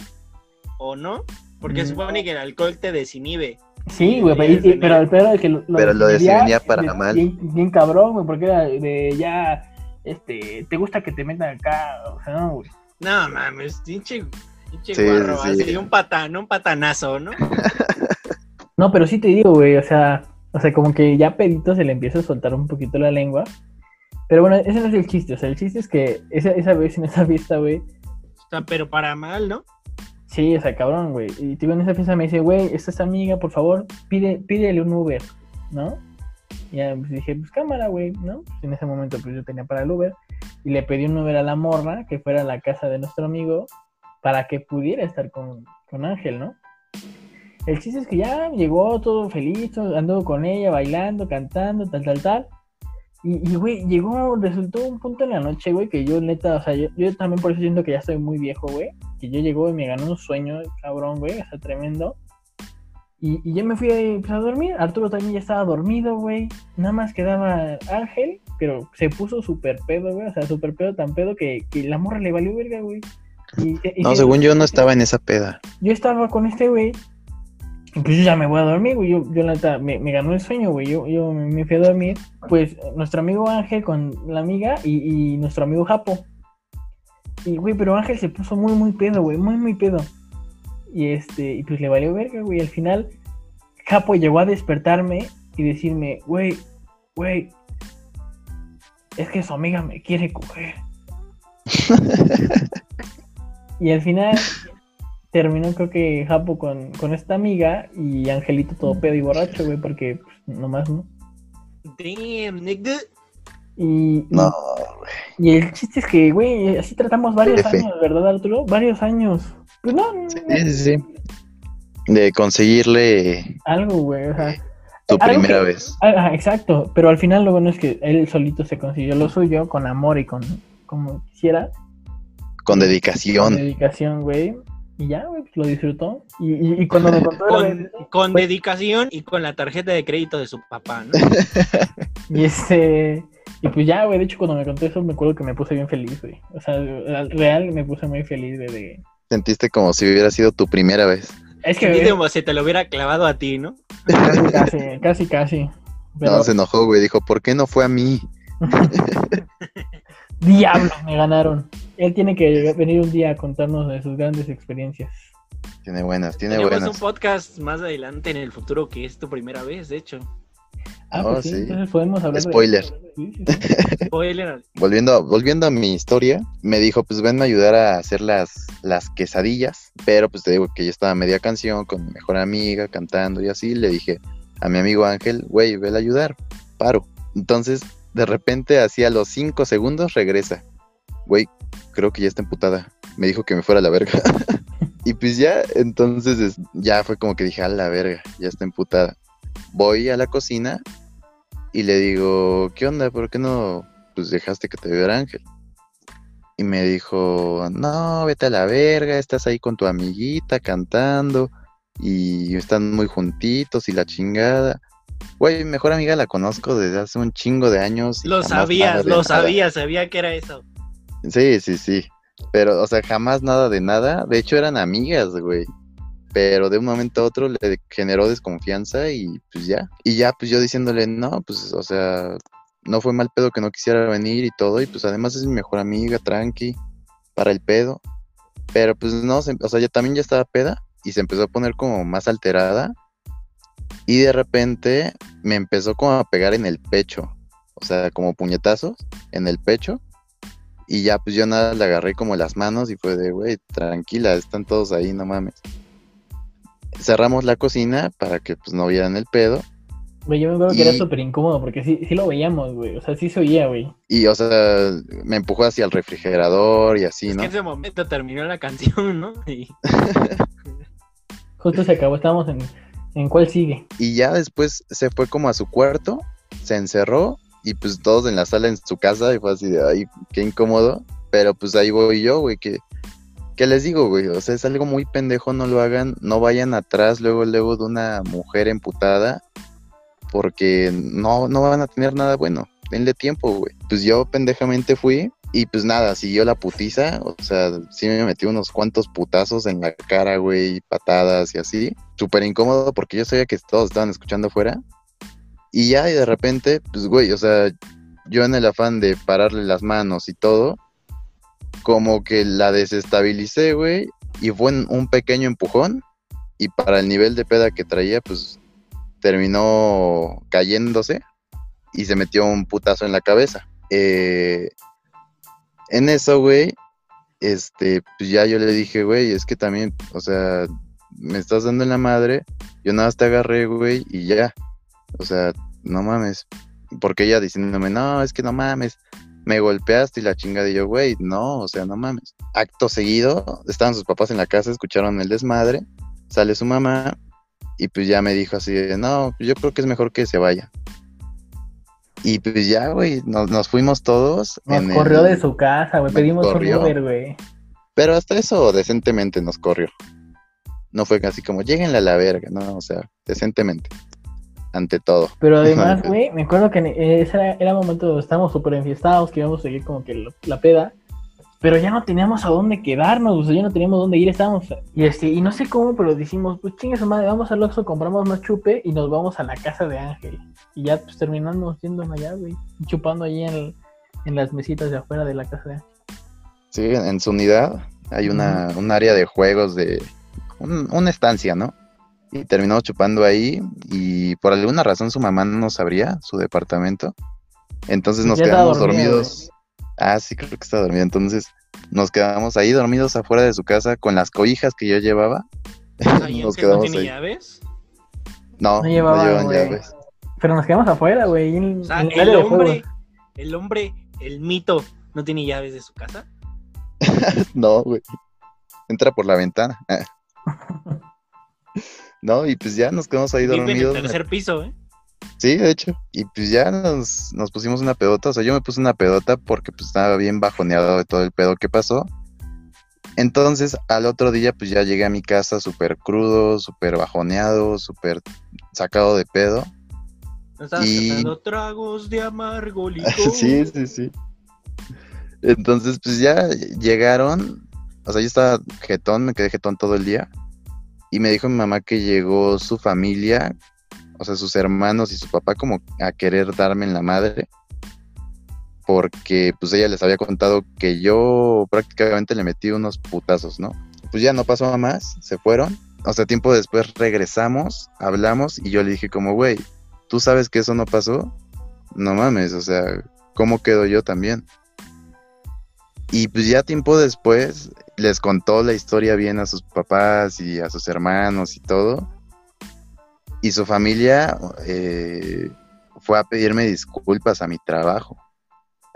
¿O no? Porque Mm. se supone que el alcohol te desinhibe. Sí, güey, pero, pero el pedo es que lo, Pero lo definía para de- mal. Bien, bien cabrón, güey, porque era de ya, este, te gusta que te metan acá, o sea, no, güey. No mames, pinche, pinche Sí, guarro, sí. así un patán, un patanazo, ¿no? No, pero sí te digo, güey, o sea, o sea, como que ya pedito se le empieza a soltar un poquito la lengua. Pero bueno, ese no es el chiste, o sea, el chiste es que esa, esa vez en esa fiesta, güey, O sea, pero para mal, ¿no? sí, o sea, cabrón, güey. Y tipo, en esa fiesta me dice, güey, esta es amiga, por favor, pide, pídele un Uber, ¿no? Y ya pues, dije, pues cámara, güey, ¿no? Pues, en ese momento, pues yo tenía para el Uber. Y le pedí un Uber a la morra, que fuera a la casa de nuestro amigo, para que pudiera estar con, con Ángel, ¿no? El chiste es que ya llegó todo feliz, anduvo con ella, bailando, cantando, tal, tal, tal. Y, güey, llegó, resultó un punto en la noche, güey, que yo neta, o sea, yo, yo también por eso siento que ya estoy muy viejo, güey. Que yo llegó y me ganó un sueño, cabrón, güey, o tremendo. Y, y yo me fui a, pues, a dormir. Arturo también ya estaba dormido, güey. Nada más quedaba Ángel, pero se puso súper pedo, güey. O sea, súper pedo, tan pedo que, que la morra le valió verga, güey. Y- y- No, según yo no estaba en esa peda. yo estaba con este güey. Pues yo ya me voy a dormir, güey. Yo, yo la me, me ganó el sueño, güey. Yo, yo me me fui a dormir. Pues nuestro amigo Ángel con la amiga y, y nuestro amigo Japo. Y, güey, pero Ángel se puso muy, muy pedo, güey. Muy, muy pedo. Y este, y pues le valió verga, güey. Al final, Japo llegó a despertarme y decirme, güey, güey, es que su amiga me quiere coger. y al final terminó creo que Japo con, con esta amiga y Angelito todo pedo y borracho, güey, porque pues, nomás no. Damn, nigga. Y, No, y el chiste es que, güey, así tratamos varios F. años, ¿verdad, Arturo? Varios años. Pues no, no, sí, sí, sí. De conseguirle algo, güey, o sea. tu algo primera que- vez. Ah, Ajá, exacto, pero al final lo bueno es que él solito se consiguió lo suyo con amor y con como quisiera, Con con dedicación. dedicación, güey. Y ya, güey, pues, lo disfrutó. Y, y, y cuando me contó Con, vez- con Pues- dedicación y con la tarjeta de crédito de su papá, ¿no? y este Y pues ya, güey, de hecho cuando me conté eso me acuerdo que me puse bien feliz, güey. O sea, al real me puse muy feliz de... de- Sentiste como si hubiera sido tu primera vez. Es que... Sentí como si te lo hubiera clavado a ti, ¿no? Casi, casi, casi. Pero, No, se enojó, güey. Dijo, ¿por qué no fue a mí? diablo, me ganaron. Él tiene que venir un día a contarnos de sus grandes experiencias. Tiene buenas, tiene Tenemos buenas. un podcast más adelante en el futuro que es tu primera vez, de hecho. Ah, Oh, pues sí, sí. entonces podemos hablar de- Spoiler. Sí, sí, sí. Spoiler. Volviendo, a- volviendo a mi historia, me dijo, pues venme a ayudar a hacer las, las quesadillas. Pero pues te digo que yo estaba media canción con mi mejor amiga cantando y así. Le dije a mi amigo Ángel, güey, vele a ayudar. Paro. Entonces, de repente, así a los cinco segundos, regresa. Güey, creo que ya está emputada. Me dijo que me fuera a la verga. y pues ya, entonces es- ya fue como que dije, a la verga, ya está emputada. Voy a la cocina y le digo, ¿qué onda? ¿Por qué no pues dejaste que te viera Ángel? Y me dijo, no, vete a la verga, estás ahí con tu amiguita cantando y están muy juntitos y la chingada. Güey, mi mejor amiga la conozco desde hace un chingo de años. Lo de lo nada. sabía, sabía que era eso. Sí, sí, sí. Pero, o sea, jamás nada de nada. De hecho, eran amigas, güey. Pero de un momento a otro le generó desconfianza y pues ya. Y ya, pues yo diciéndole, no, pues, o sea, no fue mal pedo que no quisiera venir y todo. Y pues además es mi mejor amiga, tranqui, para el pedo. Pero pues no, se- o sea, yo también ya estaba peda y se empezó a poner como más alterada. Y de repente me empezó como a pegar en el pecho. O sea, como puñetazos en el pecho. Y ya, pues yo nada, le agarré como las manos y fue de, güey, tranquila, están todos ahí, no mames. Cerramos la cocina para que pues no vieran el pedo. Güey, yo me acuerdo que era súper incómodo porque sí, sí lo veíamos, güey. O sea, sí se oía, güey. Y, o sea, me empujó hacia el refrigerador y así, es ¿no? que en ese momento terminó la canción, ¿no? Y Justo se acabó, estábamos en, en cuál sigue. Y ya después se fue como a su cuarto, se encerró y pues todos en la sala en su casa y fue así de, ay, qué incómodo. Pero pues ahí voy yo, güey, que... ¿Qué les digo, güey? O sea, es algo muy pendejo, no lo hagan, no vayan atrás luego, luego de una mujer emputada, porque no, no van a tener nada bueno. Denle tiempo, güey. Pues yo pendejamente fui y pues nada, siguió la putiza, o sea, sí me metí unos cuantos putazos en la cara, güey, patadas y así. Súper incómodo porque yo sabía que todos estaban escuchando afuera. Y ya, y de repente, pues, güey, o sea, yo en el afán de pararle las manos y todo, como que la desestabilicé, güey, y fue un pequeño empujón, y para el nivel de peda que traía, pues terminó cayéndose y se metió un putazo en la cabeza. Eh, en eso, güey, este, pues ya yo le dije, güey, es que también, o sea, me estás dando en la madre, yo nada más te agarré, güey, y ya, o sea, no mames, porque ella diciéndome, no, es que no mames, me golpeaste y la chingada y yo, güey, no, o sea, no mames. Acto seguido, estaban sus papás en la casa, escucharon el desmadre, sale su mamá y pues ya me dijo así, de, no, yo creo que es mejor que se vaya. Y pues ya, güey, nos, nos fuimos todos. Nos en corrió el- de su casa, güey. Pedimos corrió. un Uber, güey. Pero hasta eso decentemente nos corrió. No fue casi como, lleguenle a la verga, no, o sea, decentemente. Ante todo. Pero además, güey, me acuerdo que ese era, era momento donde estábamos súper enfiestados, que íbamos a seguir como que la, la peda. Pero ya no teníamos a dónde quedarnos, o sea, ya no teníamos dónde ir, estábamos... Y este, y no sé cómo, pero decimos, pues chingue su madre, vamos al Oxxo, compramos más chupe y nos vamos a la casa de Ángel. Y ya pues terminamos yendo allá, güey, chupando allí en, en las mesitas de afuera de la casa de Ángel. Sí, en su unidad hay una, un área de juegos de un- una estancia, ¿no? Y terminamos chupando ahí y por alguna razón su mamá no nos abría su departamento. Entonces nos Ya quedamos dormidos. Ah, sí, creo que está dormida. Entonces nos quedamos ahí dormidos afuera de su casa con las cobijas que yo llevaba. O sea, ¿y nos Ángel no quedamos tiene ahí. llaves? No, No llevan llaves. Pero nos quedamos afuera, güey, O sea, el el hombre, el hombre, el mito, ¿no tiene llaves de su casa? No, güey. Entra por la ventana. No, y pues ya nos quedamos ahí Vive en el dormidos. tercer piso, ¿eh? Sí, de hecho. Y pues ya nos, nos pusimos una pedota. O sea, yo me puse una pedota porque pues estaba bien bajoneado de todo el pedo que pasó. Entonces, al otro día, pues ya llegué a mi casa súper crudo, súper bajoneado, súper sacado de pedo. Estabas Y- tragos de amargo licor. sí, sí, sí. Entonces, pues ya llegaron. O sea, yo estaba jetón, me quedé jetón todo el día. Y me dijo mi mamá que llegó su familia, o sea, sus hermanos y su papá, como a querer darme en la madre. Porque, pues ella les había contado que yo prácticamente le metí unos putazos, ¿no? Pues ya no pasó más, se fueron. O sea, tiempo después regresamos, hablamos y yo le dije como, güey, ¿tú sabes que eso no pasó? No mames, o sea, ¿cómo quedo yo también? Y pues ya tiempo después les contó la historia bien a sus papás y a sus hermanos y todo. Y su familia eh, fue a pedirme disculpas a mi trabajo.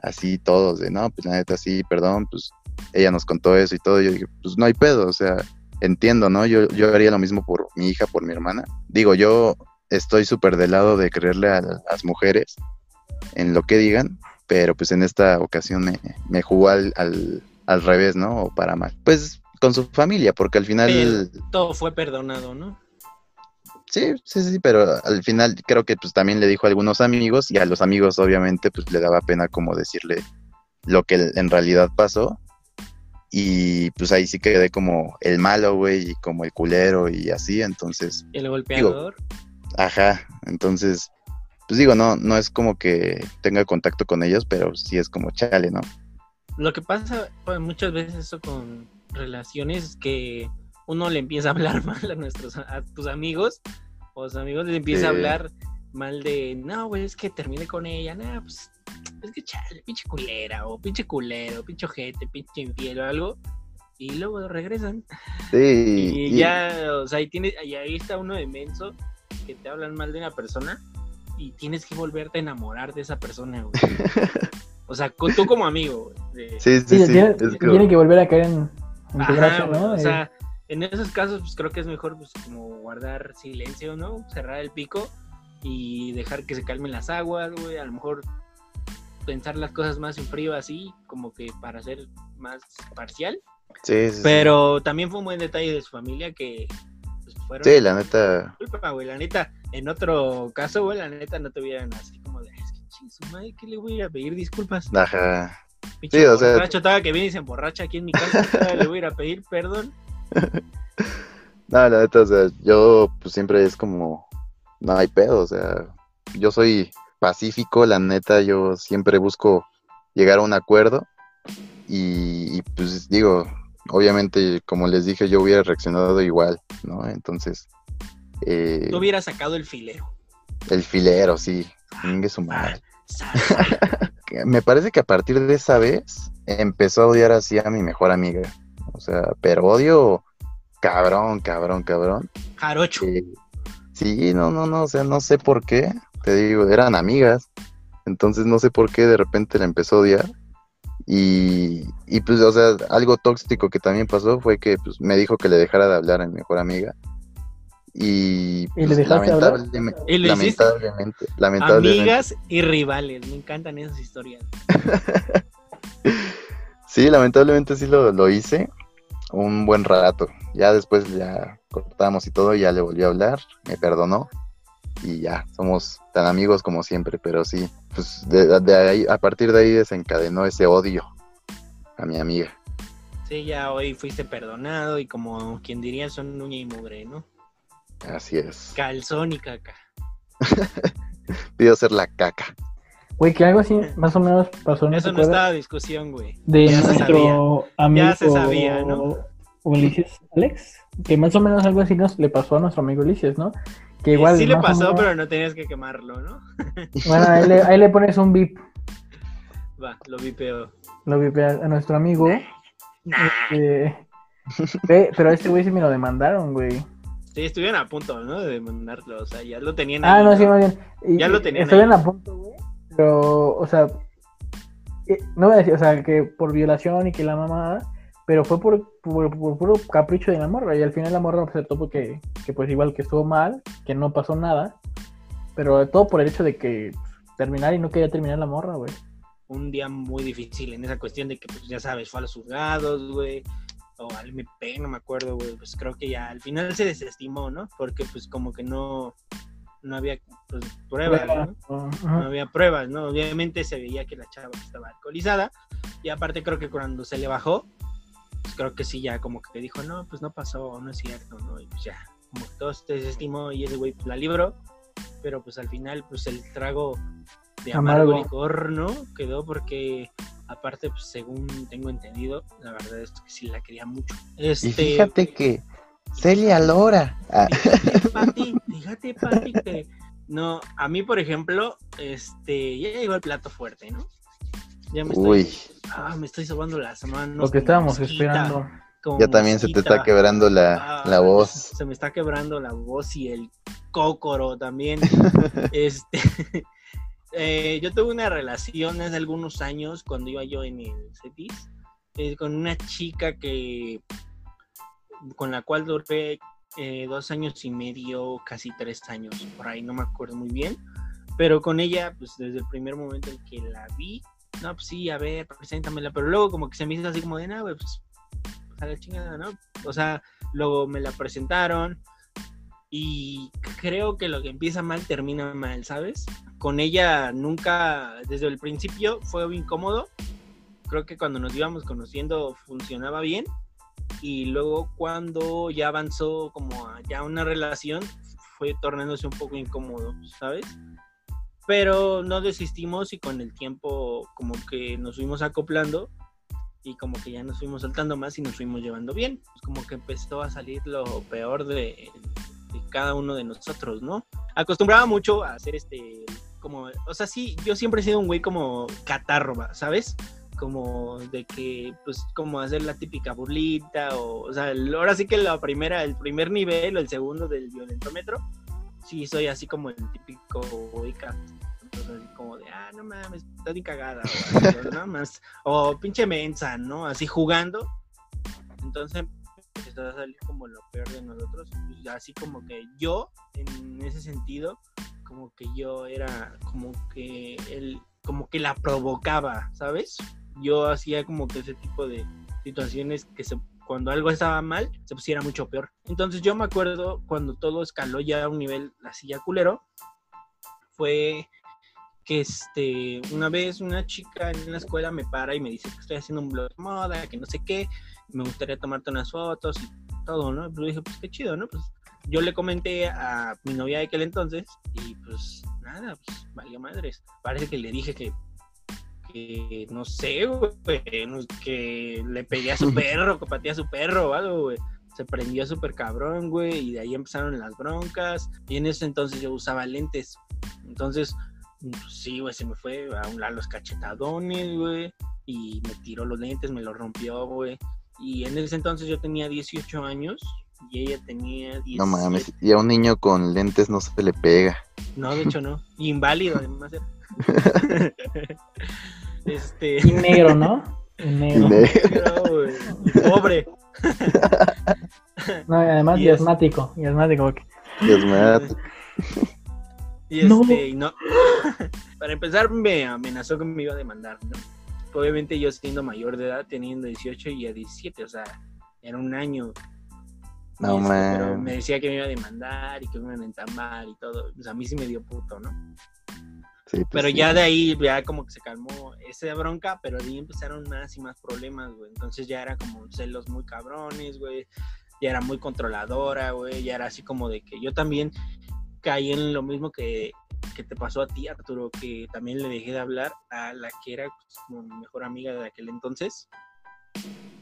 Así todos, de no, pues la neta sí, perdón, pues ella nos contó eso y todo. Yo dije, pues no hay pedo, o sea, entiendo, ¿no? Yo, yo haría lo mismo por mi hija, por mi hermana. Digo, yo estoy súper del lado de creerle a las mujeres en lo que digan, pero pues en esta ocasión me, me jugó al, al, al revés, ¿no? O para mal. Pues con su familia, porque al final... Todo fue perdonado, ¿no? Sí, sí, sí, pero al final creo que pues también le dijo a algunos amigos y a los amigos obviamente pues le daba pena como decirle lo que en realidad pasó. Y pues ahí sí quedé como el malo, güey, y como el culero y así, entonces El golpeador. Ajá, entonces, pues digo, no, no es como que tenga contacto con ellos, pero sí es como chale, ¿no? Lo que pasa pues, muchas veces eso con relaciones es que uno le empieza a hablar mal a nuestros a tus amigos o a sus amigos les empieza a hablar mal de no, güey, es que terminé con ella, no, pues es que chale, pinche culera o pinche culero, pinche ojete, pinche infiel o algo y luego regresan Sí, y, y- ya, o sea, ahí tiene ahí está uno de menso que te hablan mal de una persona y tienes que volverte a enamorar de esa persona, güey. O sea, tú como amigo, de- sí, sí, Sí, sí, tiene, que volver a caer en, en tu Ajá, güey, ¿no? O sea, en esos casos, pues creo que es mejor pues, como guardar silencio, ¿no? Cerrar el pico y dejar que se calmen las aguas, güey. A lo mejor pensar las cosas más en frío así, como que para ser más parcial. sí, sí, sí. Pero también fue un buen detalle de su familia que pues, fueron Sí, la neta, culpa, güey. La neta, en otro caso, güey, la neta no te hubieran así como de, es que ching, su madre, ¿qué le voy a ir a pedir disculpas? ajá. Pinche Sí, o sea- borracho, todavía que viene y se emborracha aquí en mi casa, le voy a ir a pedir perdón. No, la neta, o sea, yo pues siempre es como, no hay pedo, o sea, yo soy pacífico, la neta, yo siempre busco llegar a un acuerdo y, y, pues digo, obviamente, como les dije, yo hubiera reaccionado igual, ¿no? Entonces, eh, Tú hubieras sacado el filero. el filero, sí, chingue su madre. Me parece que a partir de esa vez empezó a odiar así a mi mejor amiga. O sea, pero odio cabrón, cabrón, cabrón. Jarocho. Eh, sí, no, no, no, o sea, no sé por qué. Te digo, eran amigas. Entonces no sé por qué de repente la empezó a odiar. Y, y pues, o sea, algo tóxico que también pasó fue que pues, me dijo que le dejara de hablar a mi mejor amiga. Y, ¿Y le pues, dejaste lamentablemente, ¿Y lo hiciste? lamentablemente, lamentablemente, Amigas y rivales. Me encantan esas historias. Sí, lamentablemente sí lo, lo hice un buen rato. Ya después ya cortamos y todo, y ya le volví a hablar, me perdonó y ya, somos tan amigos como siempre, pero sí, pues de, de ahí, a partir de ahí desencadenó ese odio a mi amiga. Sí, ya hoy fuiste perdonado y como quien diría son uña y mugre, ¿no? Así es. Calzón y caca. Pido ser la caca. Güey, que algo así más o menos pasó, ¿no Eso no estaba discusión, güey. De ya se nuestro amigo Ya se sabía, ¿no? Ulises Alex, que más o menos algo así nos le pasó a nuestro amigo Ulises, ¿no? Que igual sí le pasó, menos- pero no tenías que quemarlo, ¿no? Bueno, ahí le, ahí le pones un bip, Va, lo vi peor. lo vipea a nuestro amigo. Nah. este, pero a este güey sí me lo demandaron, güey. Sí, estuvieron a punto, ¿no? De mandarlo, o sea, ya lo tenían Ah, ahí, no, sí, más bien. Y- Ya lo tenían ahí. a punto, güey. Pero, o sea, eh, no voy a decir, o sea, que por violación y que la mamada, pero fue por, por, por puro capricho de la morra. Y al final la morra aceptó porque, que pues igual que estuvo mal, que no pasó nada. Pero todo por el hecho de que pues, terminar y no quería terminar la morra, güey. un día muy difícil en esa cuestión de que, pues ya sabes, fue a los juzgados, güey, o al MP, no me acuerdo, güey, pues creo que ya al final se desestimó, ¿no? Porque pues como que no, no había pues, pruebas, Prueba, ¿no? no había pruebas, ¿no? Obviamente se veía que la chava estaba alcoholizada y aparte creo que cuando se le bajó, pues creo que sí ya como que dijo, no, pues no pasó, no es cierto, ¿no? Y pues ya, como que todo se desestimó y ese güey pues, la libró, pero pues al final pues el trago de amargo, Amargo. licor, ¿no? Quedó porque aparte pues según tengo entendido, la verdad es que sí la quería mucho. Este, Y fíjate que Celia Lora. Ah, Fíjate, Pati, fíjate, Pati, que no, a mí, por ejemplo, este, ya llegó el plato fuerte, ¿no? Ya me estoy, uy, ah, me estoy sobando las manos. Lo que estábamos mosquita, esperando. como ya también se te está quebrando la, Ah, la voz. Se me está quebrando la voz y el cócoro también. este, eh, yo tuve una relación hace algunos años cuando iba yo en el CETIS eh, con una chica que con la cual duré eh, dos años y medio, casi tres años, por ahí no me acuerdo muy bien. Pero con ella, pues desde el primer momento en que la vi, no, pues sí, a ver, preséntamela. Pero luego como que se me hizo así como de, güey, pues, pues a la chingada, ¿no? O sea, luego me la presentaron y creo que lo que empieza mal termina mal, ¿sabes? Con ella nunca, desde el principio fue incómodo. Creo que cuando nos íbamos conociendo funcionaba bien y luego cuando ya avanzó como a ya una relación fue tornándose un poco incómodo, ¿sabes? Pero no desistimos y con el tiempo como que nos fuimos acoplando y como que ya nos fuimos soltando más y nos fuimos llevando bien. Pues como que empezó a salir lo peor de, cada uno de nosotros, ¿no? Acostumbraba mucho a hacer este, como, o sea, sí, yo siempre he sido un güey como catarro, ¿va? ¿sabes? Como de que, pues, como hacer la típica burlita, o, o sea, ahora sí que la primera, el primer nivel o el segundo del violentómetro, sí soy así como el típico güey como de, ah, no mames, estás bien cagada, o nada más, o pinche mensa, ¿no? Así jugando. Entonces empezó a salir como lo peor de nosotros, y así como que yo, en ese sentido, como que yo era como que él, como que la provocaba, ¿sabes? Yo hacía como que ese tipo de situaciones que se, cuando algo estaba mal, se pusiera mucho peor. Entonces yo me acuerdo cuando todo escaló ya a un nivel así ya culero, fue que este, una vez una chica en la escuela me para y me dice que estoy haciendo un blog de moda, que no sé qué, me gustaría tomarte unas fotos y todo, ¿no? Pero dije, pues qué chido, ¿no? Pues yo le comenté a mi novia de aquel entonces y pues nada, pues valió madres. Parece que le dije que, que no sé, güey, que le pegué a su perro, que pateé a su perro o algo, güey. Se prendió súper cabrón, güey, y de ahí empezaron las broncas. Y en ese entonces yo usaba lentes. Entonces, pues, sí, güey, se me fue a un lado los cachetadones, güey. Y me tiró los lentes, me los rompió, güey. Y en ese entonces yo tenía 18 años y ella tenía 17. No mames, y a un niño con lentes no se le pega. No, de hecho no. Inválido, además era. este. Y negro, ¿no? Y negro. pero, güey, Pobre. No, y además Y porque- Dios mío. Y No. este, y no. Para empezar, me amenazó que me iba a demandar, ¿no? Obviamente yo siendo mayor de edad, teniendo 18 y a 17, o sea, era un año. No Pero me decía que me iba a demandar y que me iban a entamar y todo. Pues a mí sí me dio puto, ¿no? Sí, pues Pero sí. ya de ahí, ya como que se calmó esa bronca, pero de ahí empezaron más y más problemas, güey. Entonces ya era como celos muy cabrones, güey. Ya era muy controladora, güey. Ya era así como de que yo también caí en lo mismo que, que te pasó a ti, Arturo, que también le dejé de hablar a la que era pues, como mi mejor amiga de aquel entonces.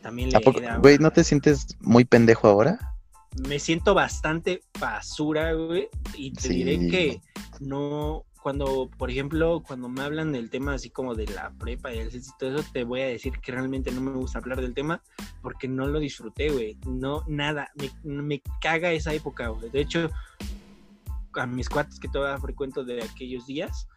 También le ¿A poco, dejé de hablar. güey, no te sientes muy pendejo ahora? me siento bastante basura, güey. Y te Sí. diré que no, cuando, por ejemplo, cuando me hablan del tema así como de la prepa y el sexo y todo eso, te voy a decir que realmente no me gusta hablar del tema porque no lo disfruté, güey. No, nada. Me, me caga esa época, güey. De hecho, a mis cuates que todavía frecuento de aquellos días,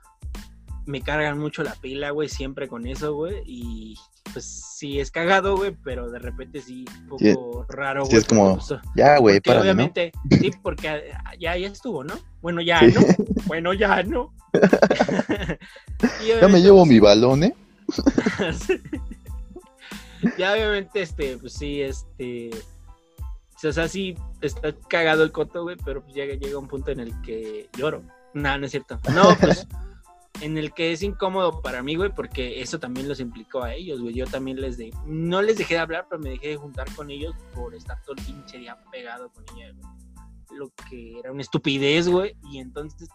me cargan mucho la pila, güey, siempre con eso, güey. Y pues sí es cagado, güey, pero de repente sí, un poco Sí, raro, sí güey. es como, pues, Ya, güey, ¿no? obviamente, sí, porque ya, ya estuvo, ¿no? Bueno, ya Sí. no. Bueno, ya no. Ya me llevo pues, mi balón, ¿eh? sí. ya obviamente, este, pues sí, este. O sea, sí, está cagado el coto, güey, pero pues llega, llega un punto en el que lloro. No, no es cierto. No, pues en el que es incómodo para mí, güey, porque eso también los implicó a ellos, güey. Yo también les de, no les dejé de hablar, pero me dejé de juntar con ellos por estar todo el pinche día pegado con ella, güey. Lo que era una estupidez, güey. Y entonces,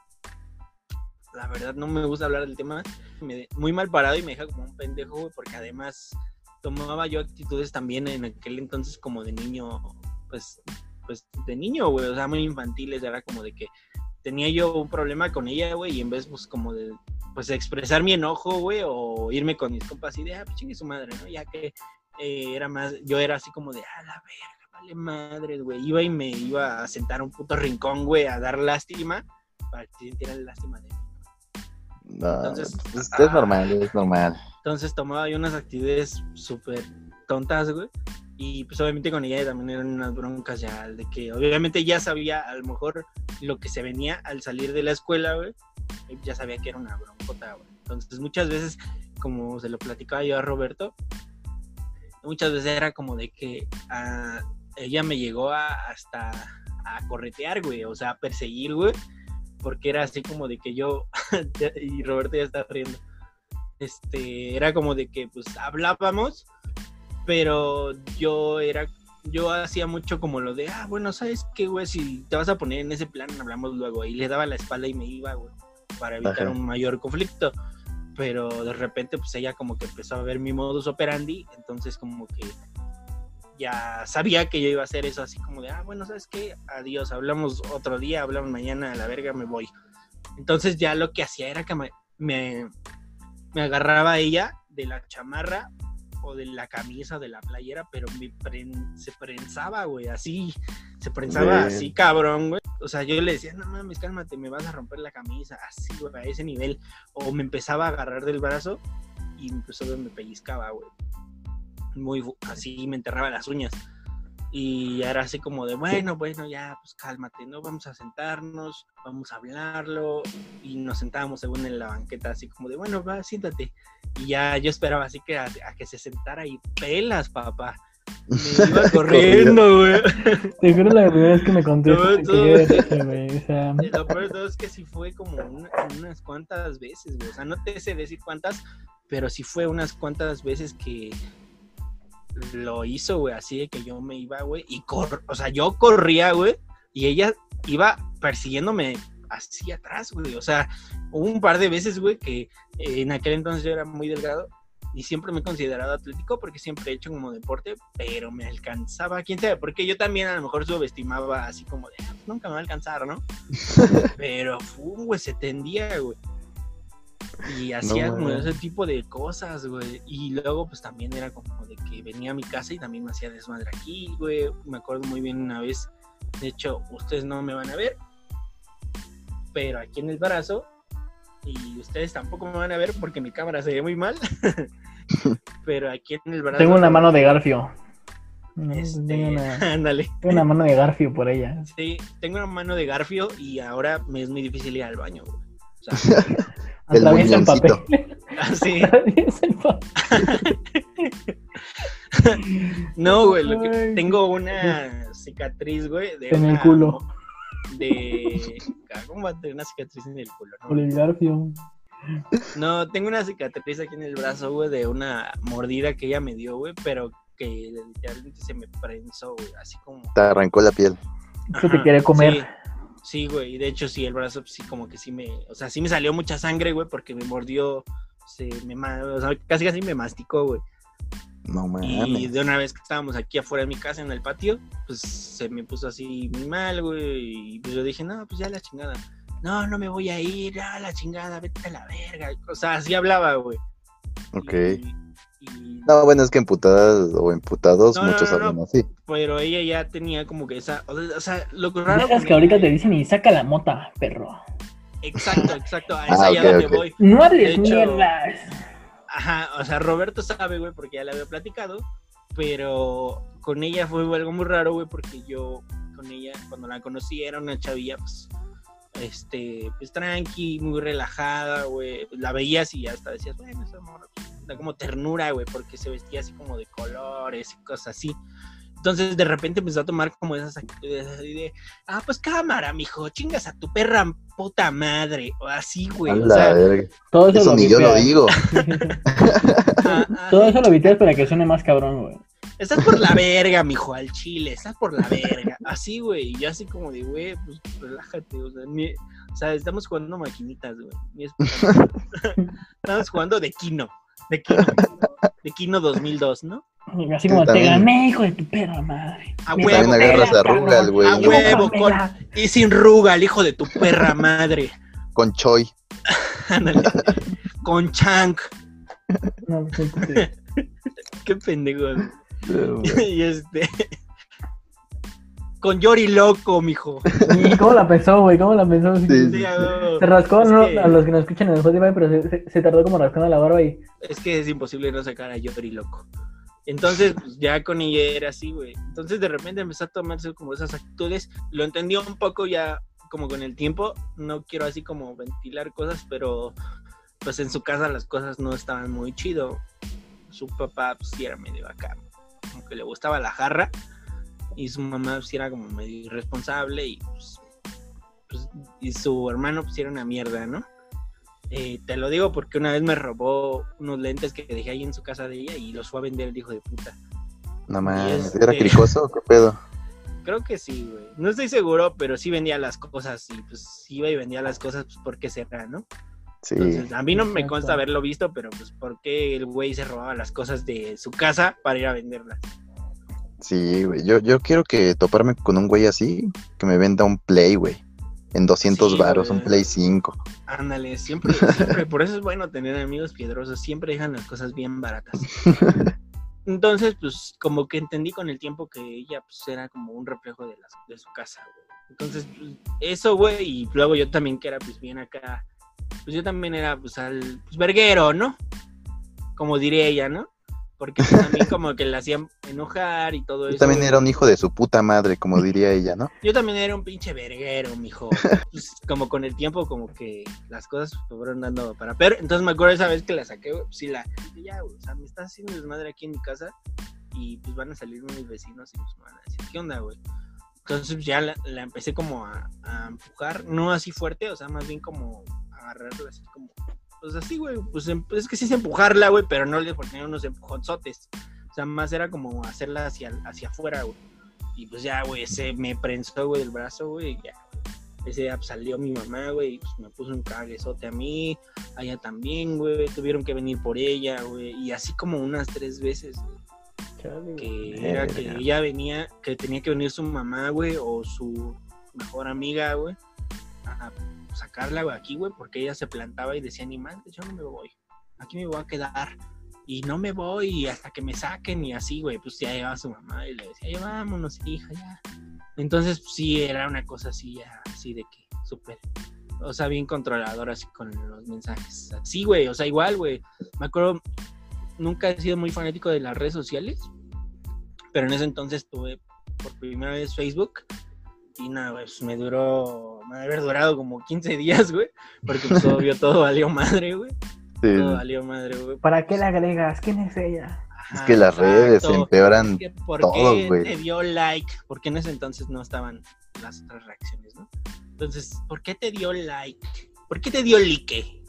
la verdad, no me gusta hablar del tema. Me, muy mal parado y me deja como un pendejo, güey, porque además tomaba yo actitudes también en aquel entonces como de niño, pues, pues de niño, güey, o sea, muy infantiles, era como de que tenía yo un problema con ella, güey, y en vez, pues, como de, pues, expresar mi enojo, güey, o irme con mis compas y de, ah, pues, chingue su madre, ¿no? Ya que eh, era más, yo era así como de, ah, la verga, vale madre, güey, iba y me iba a sentar a un puto rincón, güey, a dar lástima, para que sintieran lástima de mí. No, Entonces, es, ah. es normal, es normal. Entonces tomaba yo unas actividades súper tontas, güey. Y pues obviamente con ella también eran unas broncas ya, de que obviamente ya sabía a lo mejor lo que se venía al salir de la escuela, güey. Ya sabía que era una broncota, güey. Entonces muchas veces, como se lo platicaba yo a Roberto, muchas veces era como de que ah, ella me llegó a, hasta a corretear, güey, o sea, a perseguir, güey, porque era así como de que yo, y Roberto ya está riendo, este, era como de que pues hablábamos, pero yo era, yo hacía mucho como lo de, ah, bueno, ¿sabes qué, güey? Si te vas a poner en ese plan, hablamos luego, y le daba la espalda y me iba, güey, para evitar Ajá. un mayor conflicto. Pero de repente, pues ella como que empezó a ver mi modus operandi, entonces como que ya sabía que yo iba a hacer eso así como de, ah, bueno, ¿sabes qué? Adiós, hablamos otro día, hablamos mañana, a la verga me voy. Entonces ya lo que hacía era que me, me, me agarraba a ella de la chamarra o de la camisa de la playera, pero me pren- se prensaba, güey, así, se prensaba así, cabrón, güey. O sea, yo le decía, no mames, cálmate, me vas a romper la camisa, así, güey, a ese nivel. O me empezaba a agarrar del brazo y obvio me pellizcaba, güey. Muy así, me enterraba las uñas. Y era así como de, bueno, bueno, ya, pues cálmate, ¿no? Vamos a sentarnos, vamos a hablarlo. Y nos sentábamos según en la banqueta, así como de, bueno, va, siéntate. Y ya yo esperaba así que a, a que se sentara y pelas, papá. Me iba corriendo, güey. Te juro la primera vez que me conté No. O sea, Lo peor de todo es que sí fue como una- unas cuantas veces, güey. O sea, no te sé decir cuántas, pero sí fue unas cuantas veces que lo hizo, güey. Así de que yo me iba, güey. Y cor o sea, yo corría, güey. Y ella iba persiguiéndome así atrás, güey. O sea, hubo un par de veces, güey, que eh, en aquel entonces yo era muy delgado. Y siempre me he considerado atlético porque siempre he hecho como deporte, pero me alcanzaba, quién sabe, porque yo también a lo mejor subestimaba así como de, "Ah, nunca me va a alcanzar, ¿no? Pero, güey, se tendía, güey. Y hacía como ese tipo de cosas, güey. Y luego, pues también era como de que venía a mi casa y también me hacía desmadre aquí, güey. Me acuerdo muy bien una vez. De hecho, ustedes no me van a ver, pero aquí en el brazo. Y ustedes tampoco me van a ver porque mi cámara se ve muy mal. pero aquí en el brazo. tengo una mano de Garfio. No, Este, Tengo, una, ándale. tengo una mano de Garfio por ella. Sí, tengo una mano de garfio y ahora me es muy difícil ir al baño, güey. O sea, El Atraviesa el papel. muñoncito. así. Atraviesa el papel. No, güey, lo que tengo una cicatriz, güey, de En el culo. De ¿Cómo va a tener una cicatriz en el culo? No, el Garfio. no tengo una cicatriz aquí en el brazo, güey, de una mordida que ella me dio, güey, pero que literalmente se me prensó, güey, así como Te arrancó la piel. Eso te quiere comer. Sí, sí, güey. Y de hecho, sí, el brazo, sí, como que sí me. O sea, sí me salió mucha sangre, güey, porque me mordió. Se me, o sea, casi casi me masticó, güey. No Y mames. de una vez que estábamos aquí afuera de mi casa en el patio, pues se me puso así muy mal, güey. Y pues yo dije, no, pues ya la chingada. No, no me voy a ir, ya la chingada, vete a la verga. O sea, así hablaba, güey. Ok. Y- y- No, bueno, es que emputadas o emputados No, muchos no, no. hablan así. Pero ella ya tenía como que esa. O sea, lo que raro. Con que ahorita te dicen y saca la mota, perro. Exacto, exacto. A Ah, esa ya ok, donde ok. voy. No hables mierdas. Ajá, o sea, Roberto sabe, güey, porque ya le había platicado, pero con ella fue algo muy raro, güey, porque yo con ella, cuando la conocí, era una chavilla, pues, este, pues tranqui, muy relajada, güey, la veías y hasta decías, bueno, esa morra, pues, da como ternura, güey, porque se vestía así como de colores y cosas así, Entonces de repente empezó a tomar como esas actitudes así de, ah, pues cámara, mijo, chingas a tu perra puta madre, o así, güey. A O la sea, verga. Todo eso, Eso lo ni yo lo digo. ah, ah, Todo eso lo viteas para que suene más cabrón, güey. Estás por la verga, mijo, al chile, estás por la verga. Así, güey, y yo así como de, güey, pues relájate, o sea, ni- o sea, estamos jugando maquinitas, güey. estamos jugando de Kino, de Kino, de Kino 2002, ¿no? Así como te gané, hijo de tu perra madre. A Me huevo, También agarras a. Rugal, güey. A huevo, con, y sin ruga, el hijo de tu perra madre. Con Choi. Ándale. Con Chank. No, pues, entonces, Qué pendejo. y este. Con Yori Loco, mijo. ¿Y cómo la pensó, güey? ¿Cómo la pensó? Sí, Sí, sí. Se rascó, ¿no? que- A los que nos escuchan en el Spotify, pero se, se- se tardó como rascando la barba y... Es que es imposible no sacar a Yori Loco. Entonces, pues, ya con ella era así, güey. Entonces, de repente empezó a tomarse como esas actitudes. Lo entendió un poco ya, como con el tiempo. No quiero así como ventilar cosas, pero pues en su casa las cosas no estaban muy chido. Su papá, pues sí era medio acá, como que le gustaba la jarra. Y su mamá, pues era como medio irresponsable. Y, pues, pues, y su hermano, pues era una mierda, ¿no? Eh, te lo digo porque una vez me robó unos lentes que dejé ahí en su casa de ella y los fue a vender el hijo de puta. No mames. este- ¿Era cricoso o qué pedo? Creo que sí, güey. No estoy seguro, pero sí vendía las cosas y pues iba y vendía las cosas, pues porque será, ¿no? Sí. Entonces, a mí no me consta haberlo visto, pero pues porque el güey se robaba las cosas de su casa para ir a venderlas. Sí, güey. Yo, yo quiero que toparme con un güey así, que me venda un Play, güey. En 200 Sí, varos, un güey. Play 5. Ándale, siempre, siempre, por eso es bueno tener amigos piedrosos, siempre dejan las cosas bien baratas. Entonces, pues, como que entendí con el tiempo que ella, pues, era como un reflejo de, las, de su casa, güey. Entonces, pues, eso, güey, y luego yo también que era, pues, bien acá, pues, yo también era, pues, al, pues, verguero, ¿no? Como diría ella, ¿no? Porque pues, a mí como que la hacían enojar y todo Yo eso. también era un hijo de su puta madre, como diría ella, ¿no? Yo también era un pinche verguero, mijo. Pues, como con el tiempo, como que las cosas fueron dando para peor. Entonces me acuerdo esa vez que la saqué, güey, pues sí la. dije, Ya, o sea, me estás haciendo desmadre aquí en mi casa y pues van a salir mis vecinos y pues me van a decir, ¿qué onda, güey? Entonces ya la, la empecé como a, a empujar, no así fuerte, o sea, más bien como agarrarla así como. Pues así, güey, pues em- es que sí es empujarla, güey, pero no le ponía unos empujonzotes. O sea, más era como hacerla hacia, hacia afuera, güey. Y pues ya, güey, se me prensó, güey, el brazo, güey, ya. Ese día pues, salió mi mamá, güey, y pues me puso un caguezote a mí, a ella también, güey, tuvieron que venir por ella, güey, y así como unas tres veces, güey, que era que ella venía, que tenía que venir su mamá, güey, o su mejor amiga, güey, a sacarla, aquí, güey, porque ella se plantaba y decía, ni madre, yo no me voy, aquí me voy a quedar. Y no me voy hasta que me saquen y así, güey, pues ya llegaba su mamá y le decía, ya vámonos, hija, ya. Entonces, pues, sí, era una cosa así, ya, así de que, súper, o sea, bien controladora así con los mensajes. Sí, güey, o sea, igual, güey. Me acuerdo, nunca he sido muy fanático de las redes sociales, pero en ese entonces tuve por primera vez Facebook y nada, pues me duró, me debe haber durado como 15 días, güey, porque pues obvio todo valió madre, güey. Sí. Todo valió madre, güey. ¿Para qué la agregas? ¿Quién es ella? Es que las redes exacto. empeoran Que ¿Por todo, qué güey. te dio like? Porque en ese entonces no estaban las otras reacciones, ¿no? Entonces, ¿por qué te dio like? ¿Por qué te dio like? Hijo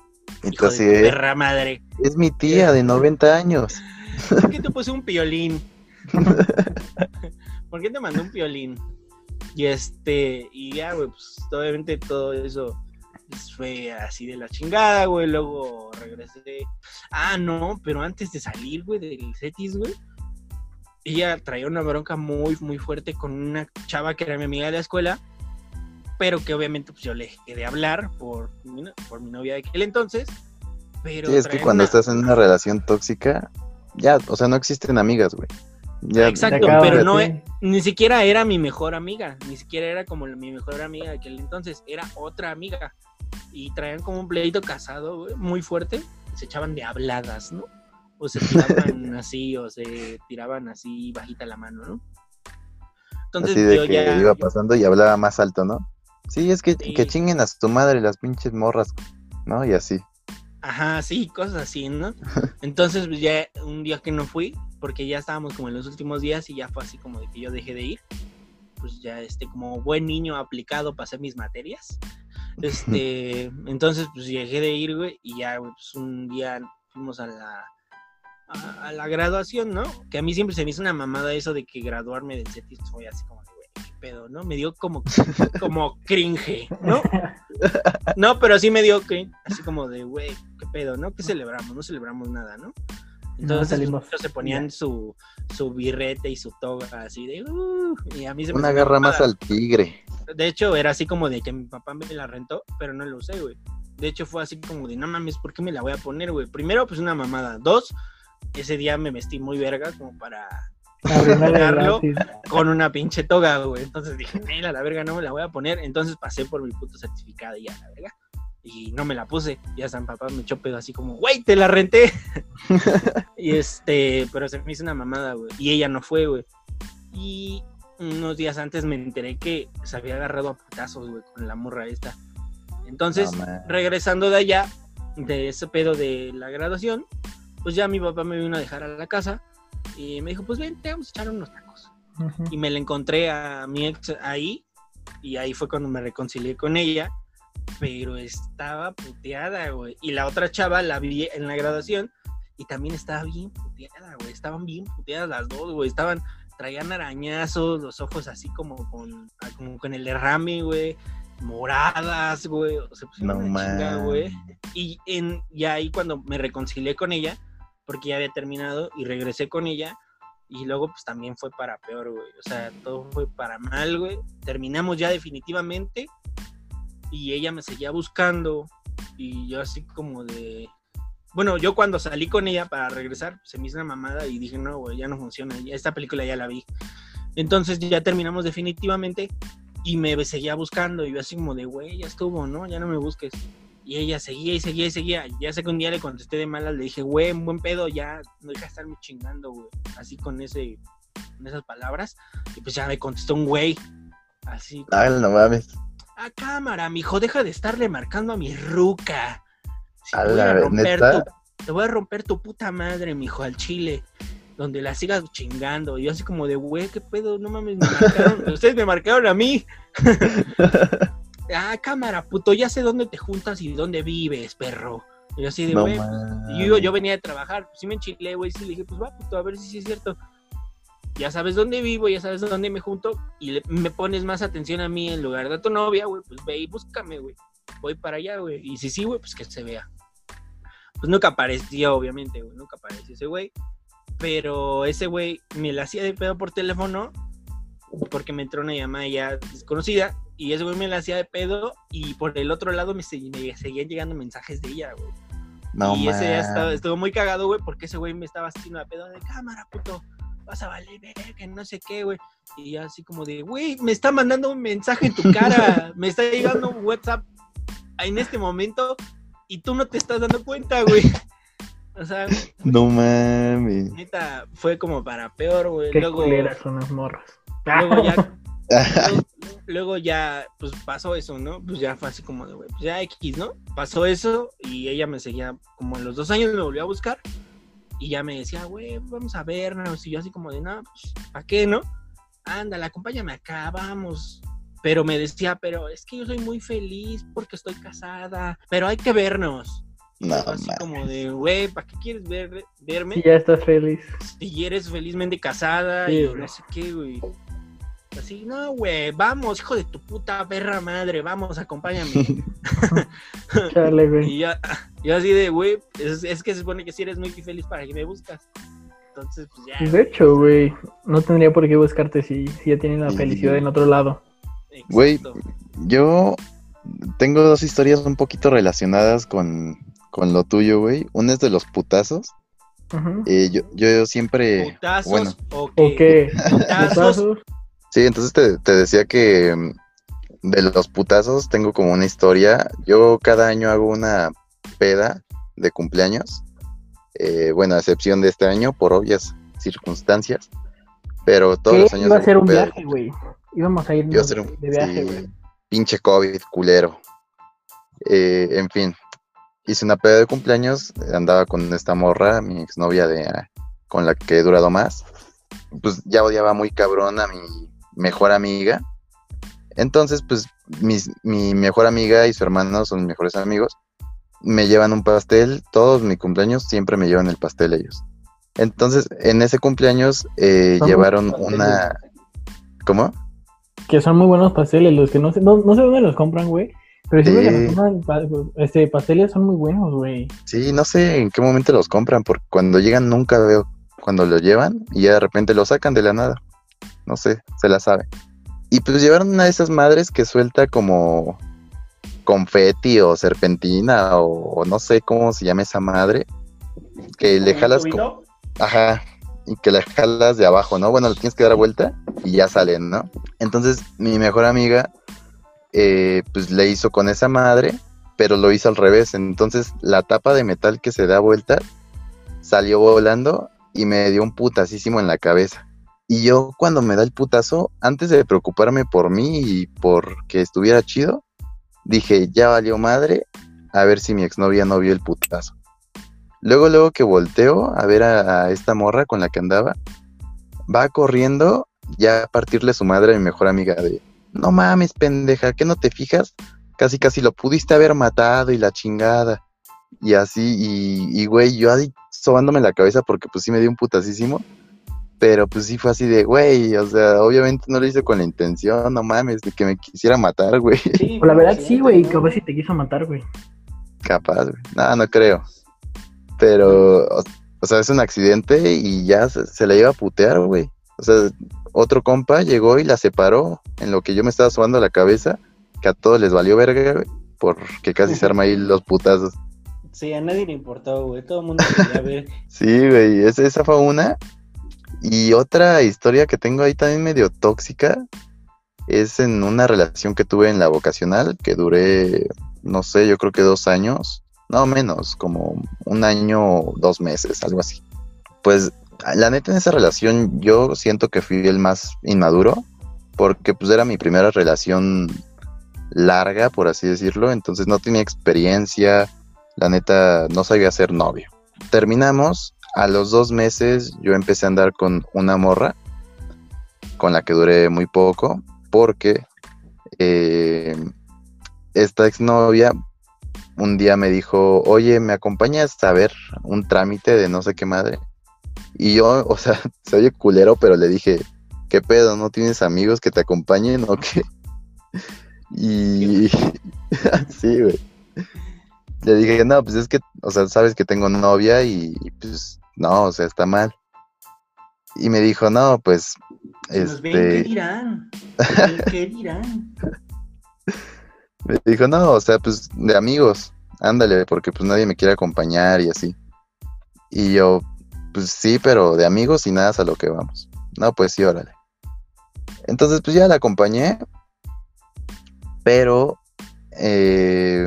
de Entonces, perra madre. es mi tía de 90 años. ¿Por qué te puse un piolín? ¿Por qué te mandó un piolín? Y este, y ya, güey, pues obviamente todo eso pues, fue así de la chingada, güey. Luego regresé. Ah, no, pero antes de salir, güey, del Cetis, güey, ella traía una bronca muy, muy fuerte con una chava que era mi amiga de la escuela, pero que obviamente pues yo le dejé de hablar por mi, por mi novia de aquel entonces. Pero Sí, es que cuando una- estás en una relación tóxica, ya, o sea, no existen amigas, güey. Ya, Exacto, pero no, ti. e- ni siquiera era mi mejor amiga, ni siquiera era como mi mejor amiga de aquel entonces, era otra amiga. Y traían como un pleito casado, muy fuerte, se echaban de habladas, ¿no? O se tiraban así, o se tiraban así bajita la mano, ¿no? Entonces así de yo que ya... iba pasando y hablaba más alto, ¿no? Sí, es que, Sí. que chinguen a tu madre las pinches morras, ¿no? Y así. Ajá, sí, cosas así, ¿no? Entonces, pues ya un día que no fui, porque ya estábamos como en los últimos días y ya fue así como de que yo dejé de ir. Pues ya, este, como buen niño aplicado, pasé mis materias. Este, entonces, pues dejé de ir, güey, y ya, güey, pues un día fuimos a la, a, a la graduación, ¿no? Que a mí siempre se me hizo una mamada eso de que graduarme del CETIS fue así como de, güey, qué pedo, ¿no? Me dio como, como cringe, ¿no? No, pero sí me dio cringe, así como de, güey, qué pedo, ¿no? ¿Qué celebramos? No celebramos nada, ¿no? Entonces salimos. muchos se ponían su, su birrete y su toga así de, uh, y a mí se me Una hizo garra más al tigre. De hecho, era así como de que mi papá me la rentó, pero no lo usé, güey. De hecho, fue así como de, no mames, ¿por qué me la voy a poner, güey? Primero, pues una mamada. Dos, ese día me vestí muy verga como para outfit. con una pinche toga, güey. Entonces dije, "Nel, a la verga no me la voy a poner. Entonces pasé por mi puto certificado y ya, la verga. Y no me la puse. Y hasta mi papá me echó pedo así como, güey, te la renté. y este, pero se me hizo una mamada, güey. Y ella no fue, güey. Y unos días antes me enteré que se había agarrado a putazos, güey, con la morra esta. Entonces, regresando de allá, de ese pedo de la graduación, pues ya mi papá me vino a dejar a la casa y me dijo, pues ven, te vamos a echar unos tacos. Y me la encontré a mi ex ahí y ahí fue cuando me reconcilié con ella, pero estaba puteada, güey. Y la otra chava la vi en la graduación y también estaba bien puteada, güey. Estaban bien puteadas las dos, güey. Estaban, traían arañazos, los ojos así como con, como con el derrame, güey. Moradas, güey. O sea, No una güey. Y en, ya ahí cuando me reconcilié con ella, porque ya había terminado y regresé con ella, y luego pues también fue para peor, güey. O sea, todo fue para mal, güey. Terminamos ya definitivamente y ella me seguía buscando y yo así como de... Bueno, yo cuando salí con ella para regresar, se me hizo una mamada y dije, no, güey, ya no funciona. Esta película ya la vi. Entonces ya terminamos definitivamente y me seguía buscando y yo así como de, güey, ya estuvo, ¿no? Ya no me busques. Y ella seguía y seguía y seguía. Ya sé que un día le contesté de malas, le dije, güey, buen pedo, ya no deja de estarme chingando, güey. Así con ese, con esas palabras. Y pues ya me contestó un güey. Así. Ay, no mames. A cámara, mijo, deja de estarle marcando a mi ruca. A te voy la a romper neta. tu, te voy a romper tu puta madre, mijo, al chile. Donde la sigas chingando. Y yo así como de, güey, qué pedo, no mames, me marcaron. Ustedes me marcaron a mí. ah, cámara, puto, ya sé dónde te juntas y dónde vives, perro. Y yo así de, güey, yo, yo venía de trabajar, pues sí me enchilé, güey, sí le dije, pues va, puto, a ver si sí es cierto. Ya sabes dónde vivo, ya sabes dónde me junto, y le- me pones más atención a mí en lugar de a tu novia, güey, pues ve y búscame, güey. Voy para allá, güey. Y si sí, güey, pues que se vea. Pues nunca aparecía, obviamente, güey, nunca apareció ese güey. Pero ese güey me la hacía de pedo por teléfono, porque me entró una llamada ya desconocida, y ese güey me la hacía de pedo, y por el otro lado me, segui- me seguían llegando mensajes de ella, güey No y ese día estaba, estuvo muy cagado, güey, porque ese güey me estaba haciendo a pedo de cámara, puto. Vas a valer que no sé qué, güey. Y así como de, güey, me está mandando un mensaje en tu cara. me está llegando un WhatsApp en este momento y tú no te estás dando cuenta, güey. O sea, No mames. neta, fue como para peor, güey. Qué Luego, culeras son las morras. luego ya luego, luego ya, pues pasó eso, ¿no? Pues ya fue así como de, güey, pues ya X, ¿no? Pasó eso y ella me seguía, como a los dos años me volvió a buscar y ya me decía, güey, vamos a vernos. Y yo así como de, no, pues, ¿para qué, no? Ándale, acompáñame acá, vamos. Pero me decía, pero es que yo soy muy feliz porque estoy casada, pero hay que vernos. No así como de, güey, ¿para qué quieres ver, verme? Y ya estás feliz. si eres felizmente casada Sí, y no sé qué, güey. Así, no, güey, vamos, hijo de tu puta perra madre, vamos, acompáñame. Chale, güey. y ya, yo así de, güey, es, es que se supone que si eres muy feliz para que me buscas. Entonces, pues ya. De hecho, güey, no tendría por qué buscarte si, si ya tienen la Sí. felicidad en otro lado. Güey. Yo tengo dos historias un poquito relacionadas con, con lo tuyo, güey. Una es de los putazos. Eh, yo, yo siempre... ¿Putazos bueno. o qué? Putazos. Sí, entonces te, te decía que mm, de los putazos tengo como una historia. Yo cada año hago una peda de cumpleaños. Eh, bueno, a excepción de este año, por obvias circunstancias. Pero todos ¿Qué? los años Iba a ser un peda viaje, güey. Íbamos a ir Iba a ser un de viaje, sí, güey. pinche COVID, culero. Eh, en fin, hice una peda de cumpleaños, andaba con esta morra, mi exnovia de ah, con la que he durado más, pues ya odiaba muy cabrón a mi mejor amiga. Entonces, pues mis- mi mejor amiga y su hermano son mis mejores amigos. Me llevan un pastel, todos mis cumpleaños siempre me llevan el pastel ellos. Entonces, en ese cumpleaños eh, llevaron pasteles. una... ¿Cómo? Que son muy buenos pasteles, los que no sé, no, no sé dónde los compran, güey. Pero siempre Sí. pa- este, pasteles son muy buenos, güey. Sí, no sé en qué momento los compran, porque cuando llegan nunca veo cuando lo llevan y ya de repente lo sacan de la nada. No sé, se la sabe. Y pues llevaron una de esas madres que suelta como confeti o serpentina o, o no sé cómo se llama esa madre. Que le jalas como... Ajá, y que la jalas de abajo, ¿no? Bueno, le tienes que dar vuelta y ya salen, ¿no? Entonces, mi mejor amiga, eh, pues le hizo con esa madre, pero lo hizo al revés. Entonces, la tapa de metal que se da vuelta salió volando y me dio un putasísimo en la cabeza. Y yo, cuando me da el putazo, antes de preocuparme por mí y por que estuviera chido, dije, ya valió madre, a ver si mi exnovia no vio el putazo. Luego, luego que volteo a ver a, esta morra con la que andaba, va corriendo ya a partirle su madre a mi mejor amiga de, no mames, pendeja, ¿qué no te fijas? Casi, casi lo pudiste haber matado y la chingada. Y así, y, y güey, yo así sobándome la cabeza porque pues sí me dio un putasísimo. Pero pues sí fue así de, güey, o sea, obviamente no lo hice con la intención, no mames, de que me quisiera matar, güey. Sí, Pues la verdad sí, güey, capaz si te quiso matar, güey. Capaz, güey. No, no creo. Pero, o, o sea, es un accidente y ya se, se la iba a putear, güey. O sea, otro compa llegó y la separó en lo que yo me estaba sobando la cabeza, que a todos les valió verga, güey, porque casi se arma ahí los putazos. Sí, a nadie le importó, güey. Todo el mundo quería ver. Sí, güey, esa, esa fue una. Y otra historia que tengo ahí también medio tóxica es en una relación que tuve en la vocacional, que duré, no sé, yo creo que dos años, no menos, como un año, dos meses, algo así. Pues la neta en esa relación yo siento que fui el más inmaduro, porque pues era mi primera relación larga, por así decirlo, entonces no tenía experiencia, la neta no sabía ser novio. Terminamos, a los dos meses yo empecé a andar con una morra, con la que duré muy poco, porque eh, esta exnovia un día me dijo, oye, ¿me acompañas a ver un trámite de no sé qué madre? Y yo, o sea, se oye culero, pero le dije, ¿qué pedo? ¿No tienes amigos que te acompañen o qué? Y sí, güey. Le dije, no, pues es que, o sea, sabes que tengo novia y pues no, o sea, está mal. Y me dijo, no, pues, nos ven, ¿qué este, dirán? ¿Qué- ¿Qué dirán? me dijo, no, o sea, pues de amigos, ándale, porque pues nadie me quiere acompañar y así. Y yo, pues sí, pero de amigos y nada es a lo que vamos. No, pues sí, órale. Entonces, pues ya la acompañé, pero eh,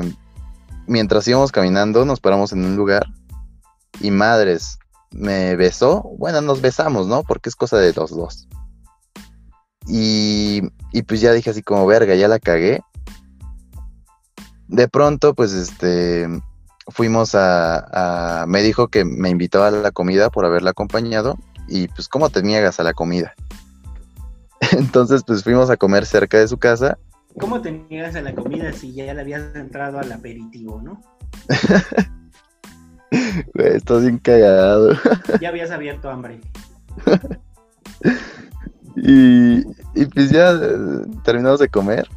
mientras íbamos caminando, nos paramos en un lugar y madres, me besó. Bueno, nos besamos, ¿no? Porque es cosa de los dos. Y, y pues ya dije así como, verga, ya la cagué. De pronto, pues este, fuimos a, a- me dijo que me invitaba a la comida por haberla acompañado y pues cómo te niegas a la comida. Entonces, pues fuimos a comer cerca de su casa. ¿Cómo te niegas a la comida si ya le habías entrado al aperitivo, no? Güey, estás bien cagado. Ya habías abierto hambre. Y, y pues ya eh, terminamos de comer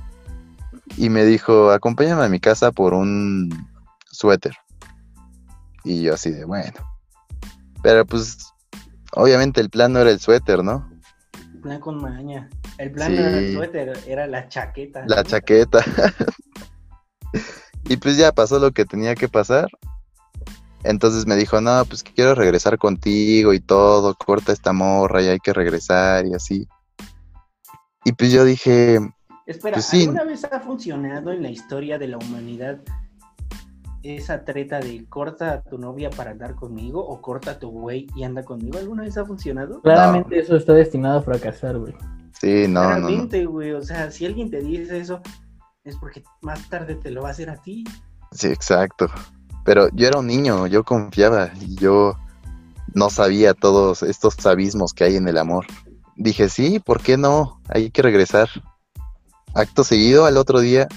y me dijo, acompáñame a mi casa por un suéter. Y yo así de, bueno. Pero pues, obviamente el plan no era el suéter, ¿no? Plan con maña. El plan Sí. no era el suéter, era la chaqueta. La chaqueta. y pues ya pasó lo que tenía que pasar. Entonces me dijo, no, pues que quiero regresar contigo y todo, corta esta morra y hay que regresar y así. Y pues yo dije, Espera, Pues sí. ¿alguna vez ha funcionado en la historia de la humanidad esa treta de corta a tu novia para andar conmigo o corta a tu güey y anda conmigo? ¿Alguna vez ha funcionado? Claramente eso está destinado a fracasar, güey. sí, no, no, no. Claramente, güey. O sea, si alguien te dice eso, es porque más tarde te lo va a hacer a ti. Sí, exacto. Pero yo era un niño, yo confiaba y yo no sabía todos estos abismos que hay en el amor. Dije, sí, ¿por qué no? Hay que regresar. Acto seguido, al otro día,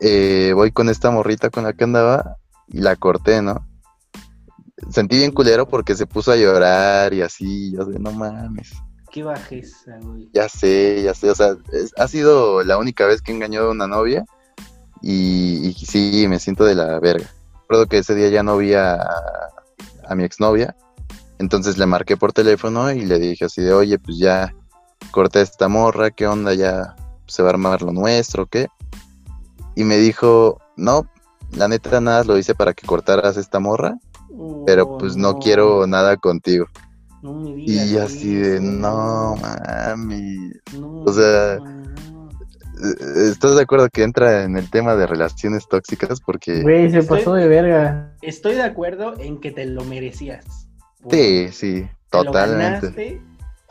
eh, voy con esta morrita con la que andaba y la corté, ¿no? Sentí bien culero porque se puso a llorar y así, yo sé, no mames. Qué bajeza, güey. Ya sé, ya sé, o sea, es- ha sido la única vez que he engañado a una novia y, y sí, me siento de la verga. Recuerdo que ese día ya no vi a, a mi exnovia, entonces le marqué por teléfono y le dije así de, oye, pues ya corté esta morra, ¿qué onda? Ya se va a armar lo nuestro, ¿qué? Y me dijo, no, la neta nada lo hice para que cortaras esta morra, pero Oh, pues no quiero nada contigo. No me digas Y así de, no, mami, no, o sea, no. ¿Estás de acuerdo que entra en el tema de relaciones tóxicas? Porque Güey, se Estoy- pasó de verga. Estoy de acuerdo en que te lo merecías. Sí, sí, te lo totalmente. ganaste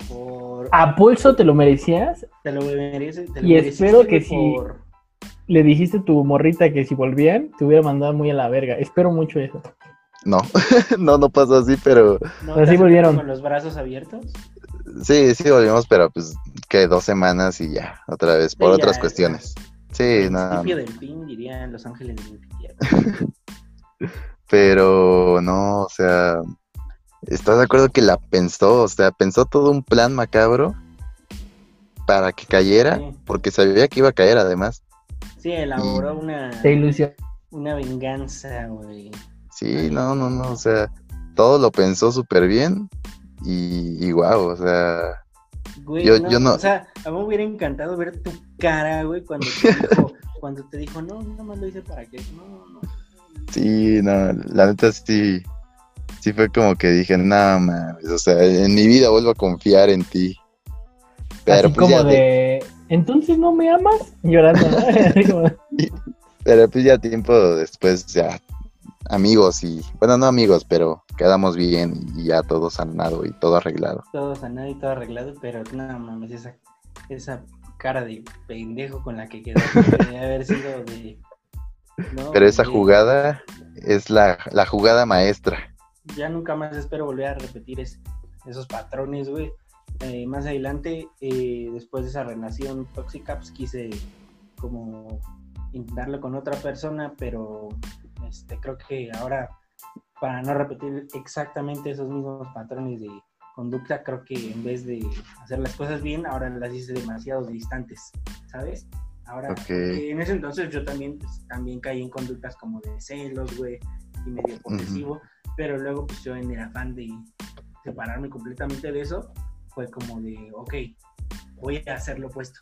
por... ¿A pulso te lo merecías? Te lo mereces, te lo Y espero que sí. por- Le dijiste a tu morrita que si volvían, te hubiera mandado muy a la verga. Espero mucho eso. No, no, no pasó así, pero ¿No Pero te sí aceptaron volvieron. Con los brazos abiertos. Sí, sí volvimos, pero pues que dos semanas y ya, otra vez, por Sí, otras ya, cuestiones. Sí, El no, principio del fin, dirían Los Ángeles pero no, o sea, ¿estás de acuerdo que la pensó? O sea, pensó todo un plan macabro para que cayera, Sí. porque sabía que iba a caer además. Sí, elaboró una, ilusión. una venganza, güey. Sí, no, no, no, o sea, todo lo pensó súper bien y, y guau, o sea, Güey, Yo- no, yo no- O sea, a mí me hubiera encantado ver tu cara, güey, cuando te dijo, cuando te dijo, no, no más lo hice para que. No, no. Sí, no, la neta sí, sí fue como que dije, no mames, o sea, en mi vida vuelvo a confiar en ti. Pero Así pues como ya, te- de. ¿Entonces no me amas? Llorando, ¿no? Pero pues ya tiempo después ya amigos y, bueno, no amigos, pero quedamos bien y ya todo sanado y todo arreglado. Todo sanado y todo arreglado, pero no mames, esa, esa cara de pendejo con la que quedó debería haber sido de. No, Pero esa jugada es la, la jugada maestra. Ya nunca más espero volver a repetir es- esos patrones, güey. Eh, más adelante, eh, después de esa relación tóxica, pues quise como intentarlo con otra persona, pero este, creo que ahora, para no repetir exactamente esos mismos patrones de conducta, creo que en vez de hacer las cosas bien, ahora las hice demasiado distantes, ¿sabes? Ahora, Ok. porque en ese entonces yo también, pues, también caí en conductas como de celos, güey, y medio posesivo, pero luego pues yo en el afán de separarme completamente de eso, fue como de, ok, voy a hacer lo opuesto.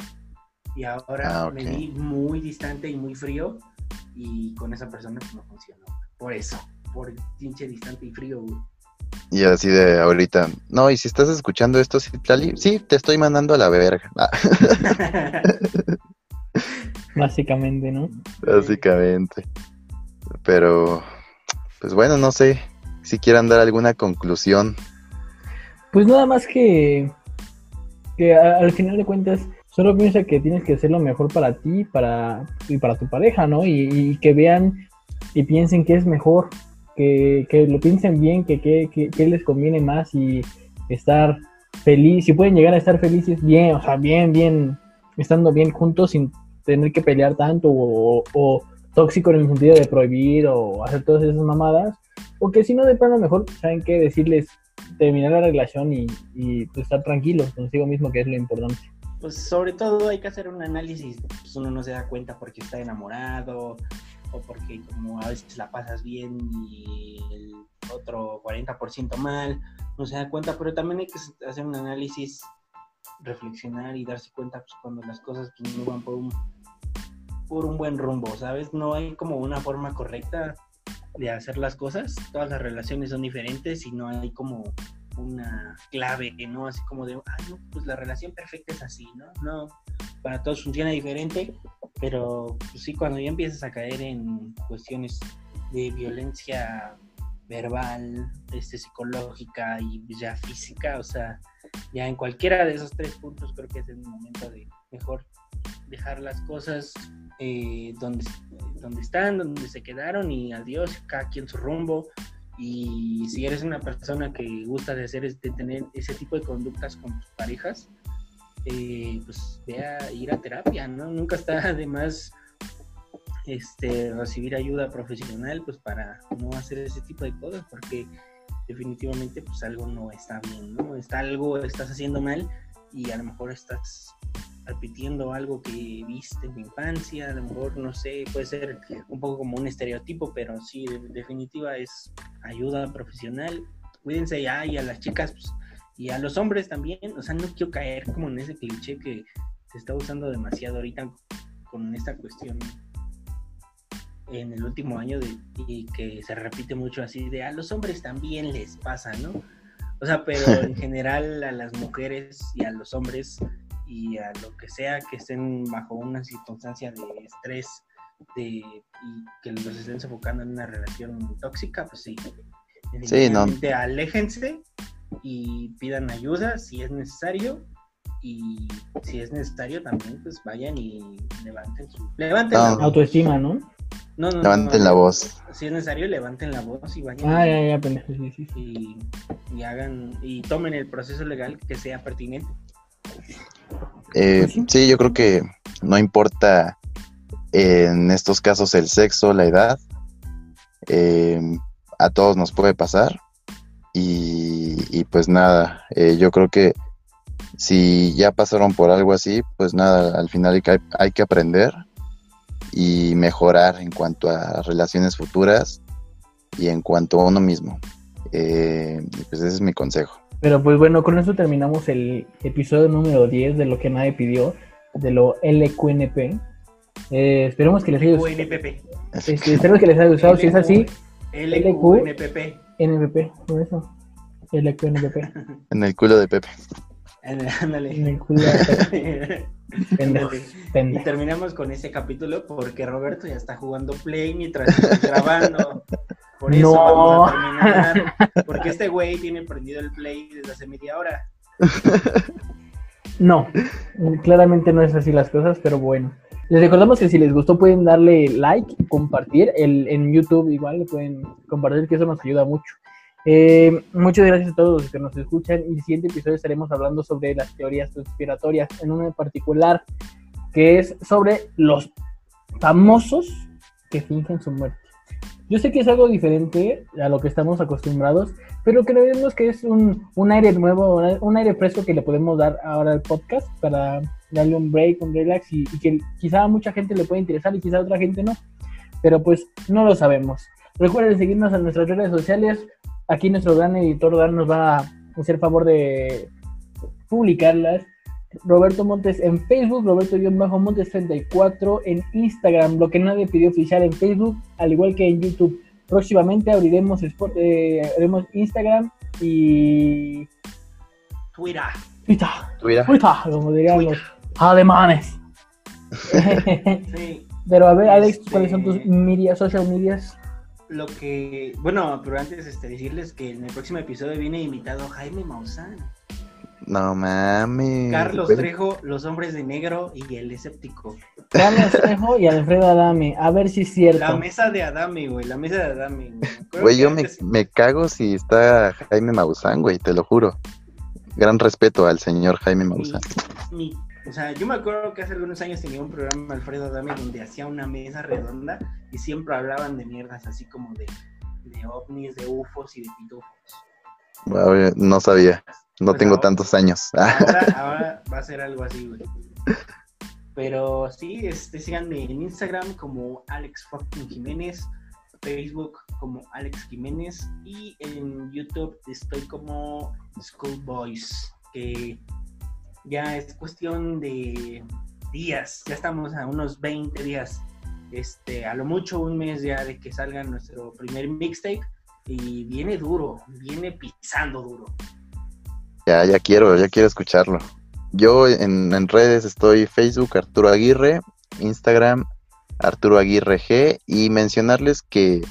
Y ahora Ah, ok. me vi muy distante y muy frío y con esa persona pues, no funcionó. Por eso, por pinche distante y frío, güey. Y así de ahorita, no, y si estás escuchando esto, Citlali, sí, te estoy mandando a la verga. Ah, Básicamente, ¿no? básicamente. Pero, pues bueno, no sé si quieran dar alguna conclusión. Pues nada más que, que a- al final de cuentas solo piensa que tienes que hacer lo mejor para ti para, y para tu pareja, ¿no? Y, que vean y piensen que es mejor, que, que lo piensen bien, que, que, les conviene más y estar feliz, si pueden llegar a estar felices bien, o sea, bien, bien, estando bien juntos sin tener que pelear tanto o, o tóxico en el sentido de prohibir o hacer todas esas mamadas, o que si no de plano mejor, ¿saben qué? Decirles terminar la relación y, y, pues, estar tranquilos consigo mismo, que es lo importante. Pues sobre todo hay que hacer un análisis, pues uno no se da cuenta porque está enamorado o porque como a veces la pasas bien y el otro 40% mal, no se da cuenta, pero también hay que hacer un análisis, reflexionar y darse cuenta pues, cuando las cosas pues, no van por un, por un buen rumbo, ¿sabes? No hay como una forma correcta de hacer las cosas, todas las relaciones son diferentes y no hay como una clave, ¿no? Así como de, ah, no, pues la relación perfecta es así, ¿no? No, para todos funciona diferente, pero pues sí, cuando ya empiezas a caer en cuestiones de violencia verbal, este, psicológica y ya física, o sea, ya en cualquiera de esos tres puntos creo que es el momento de mejor dejar las cosas eh, donde, donde están, donde se quedaron y adiós, cada quien su rumbo Y si eres una persona que gusta de hacer de tener ese tipo de conductas con tus parejas, eh, pues vea ir a terapia, ¿no? Nunca está de más este, recibir ayuda profesional, pues para no hacer ese tipo de cosas, porque definitivamente pues algo no está bien, ¿no? Está algo, estás haciendo mal y a lo mejor estás repitiendo algo que viste en tu infancia, a lo mejor, no sé, puede ser un poco como un estereotipo, pero sí, de, definitiva es ayuda profesional. Cuídense ya y a las chicas pues, y a los hombres también, o sea, no quiero caer como en ese cliché que se está usando demasiado ahorita con esta cuestión en el último año de, y que se repite mucho así de a los hombres también les pasa, ¿no? O sea, pero en general a las mujeres y a los hombres y a lo que sea que estén bajo una circunstancia de estrés de, y que los estén sofocando en una relación tóxica, pues sí. Sí, no. Aléjense y pidan ayuda si es necesario y si es necesario también pues vayan y levanten su levanten la autoestima, ¿no? No, no, levanten la voz. Si es necesario, levanten la voz y vayan. Ah, ya, ya, pendejo, sí, sí. Y, y, hagan, y tomen el proceso legal que sea pertinente. Eh, sí, yo creo que no importa en estos casos el sexo, la edad, eh, a todos nos puede pasar. Y, pues nada, eh, yo creo que si ya pasaron por algo así, pues nada, al final hay que, hay que aprender y mejorar en cuanto a relaciones futuras y en cuanto a uno mismo. pues ese es mi consejo. Pero pues bueno, con eso terminamos el episodio número 10 de lo que nadie pidió, de lo LQNP. Eh, esperemos que les haya gustado. Este, espero que les haya gustado. si es así, LQNPP. NPP, por eso. LQNPP. En el culo de Pepe. En el, en el culo de Pepe. Y terminamos con ese capítulo porque Roberto ya está jugando Play mientras está grabando. Por eso vamos a terminar. Porque este güey tiene prendido el play desde hace media hora. No, claramente no es así las cosas, pero bueno. Les recordamos que si les gustó pueden darle like, compartir. El, en YouTube igual le pueden compartir, que eso nos ayuda mucho. Eh, muchas gracias a todos los que nos escuchan. Y en el siguiente episodio estaremos hablando sobre las teorías conspiratorias, en una en particular que es sobre los famosos que fingen su muerte. Yo sé que es algo diferente a lo que estamos acostumbrados, pero creemos que es un, aire nuevo, un aire fresco que le podemos dar ahora al podcast para darle un break, un relax y, que quizá a mucha gente le puede interesar y quizá a otra gente no. Pero pues no lo sabemos. Recuerden seguirnos en nuestras redes sociales. Aquí nuestro gran editor Dan nos va a hacer favor de publicarlas. Roberto Montes en Facebook, Roberto-Montes 34 en Instagram, lo que nadie pidió oficial en Facebook, al igual que en YouTube. Próximamente abriremos, eh, Instagram y Twitter. Twitter. Twitter, como dirían los alemanes. sí. Pero a ver, Alex, ¿cuáles son tus este, media, social medias? Lo que, bueno, pero antes este, decirles que en el próximo episodio viene invitado Jaime Maussan. No mames. Carlos Trejo, Los Hombres de Negro y El Escéptico. Carlos Trejo y Alfredo Adame. A ver si es cierto. La mesa de Adame, güey. La mesa de Adame. Güey, yo me, cago si está Jaime Maussan, güey, te lo juro. Gran respeto al señor Jaime Maussan. o sea, yo me acuerdo que hace algunos años tenía un programa Alfredo Adame donde hacía una mesa redonda y siempre hablaban de mierdas así como de, de ovnis, de ufos y de pitufos. No sabía. No tengo tantos años. Ahora, va a ser algo así, güey. Pero sí, este, síganme en Instagram como Alex fucking Jiménez, Facebook como Alex Jiménez y en YouTube estoy como Schoolboys, que ya es cuestión de días, ya estamos a unos 20 días, este, a lo mucho un mes ya de que salga nuestro primer mixtape y viene duro, viene pisando duro. Ya, ya quiero, ya quiero escucharlo. Yo en, redes estoy Facebook Arturo Aguirre, Instagram Arturo Aguirre G y mencionarles que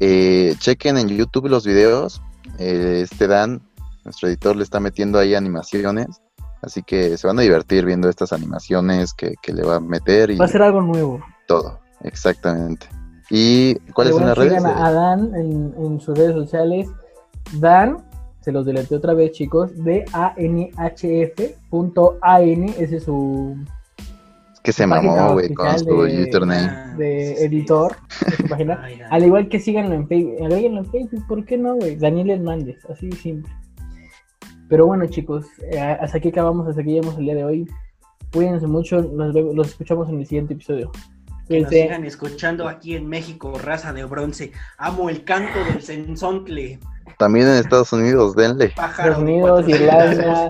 eh, chequen en YouTube los videos. Eh, este Dan, nuestro editor, le está metiendo ahí animaciones. Así que se van a divertir viendo estas animaciones que, le va a meter. Y va a ser algo nuevo. Todo, exactamente. ¿Y cuáles son Pero las bueno, redes? a Dan en, en sus redes sociales. Dan, se los deleté otra vez, chicos. D-A-N-H-F.A-N. Ese es su que se mamó, güey, con su de- username. Ah, de sí, editor. de su página. Ay. Al igual que síganlo en Facebook. Agréguenlo en Facebook, ¿por qué no, güey? Daniel Hernández, así de simple. Pero bueno, chicos, eh, hasta aquí acabamos, hasta aquí llegamos el día de hoy. Cuídense mucho, nos, ve- los escuchamos en el siguiente episodio. Que nos sigan escuchando aquí en México, raza de bronce. Amo el canto del sensontle, También en Estados Unidos, denle. pájaro Estados Unidos, Irlanda.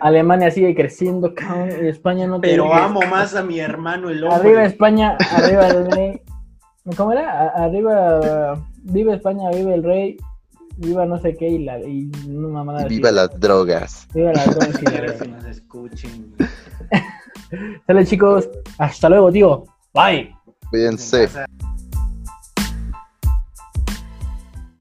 Alemania sigue creciendo, cabrón, y España no te Pero amo más a mi hermano el hombre. Arriba España, arriba el rey. ¿Cómo era? Arriba, viva España, viva el rey, viva no sé qué y la y mamada así. viva las drogas. Viva la droga, sí, la Quiero que nos escuchen. Sale chicos, hasta luego, tío. Bye. Cuídense. Casa.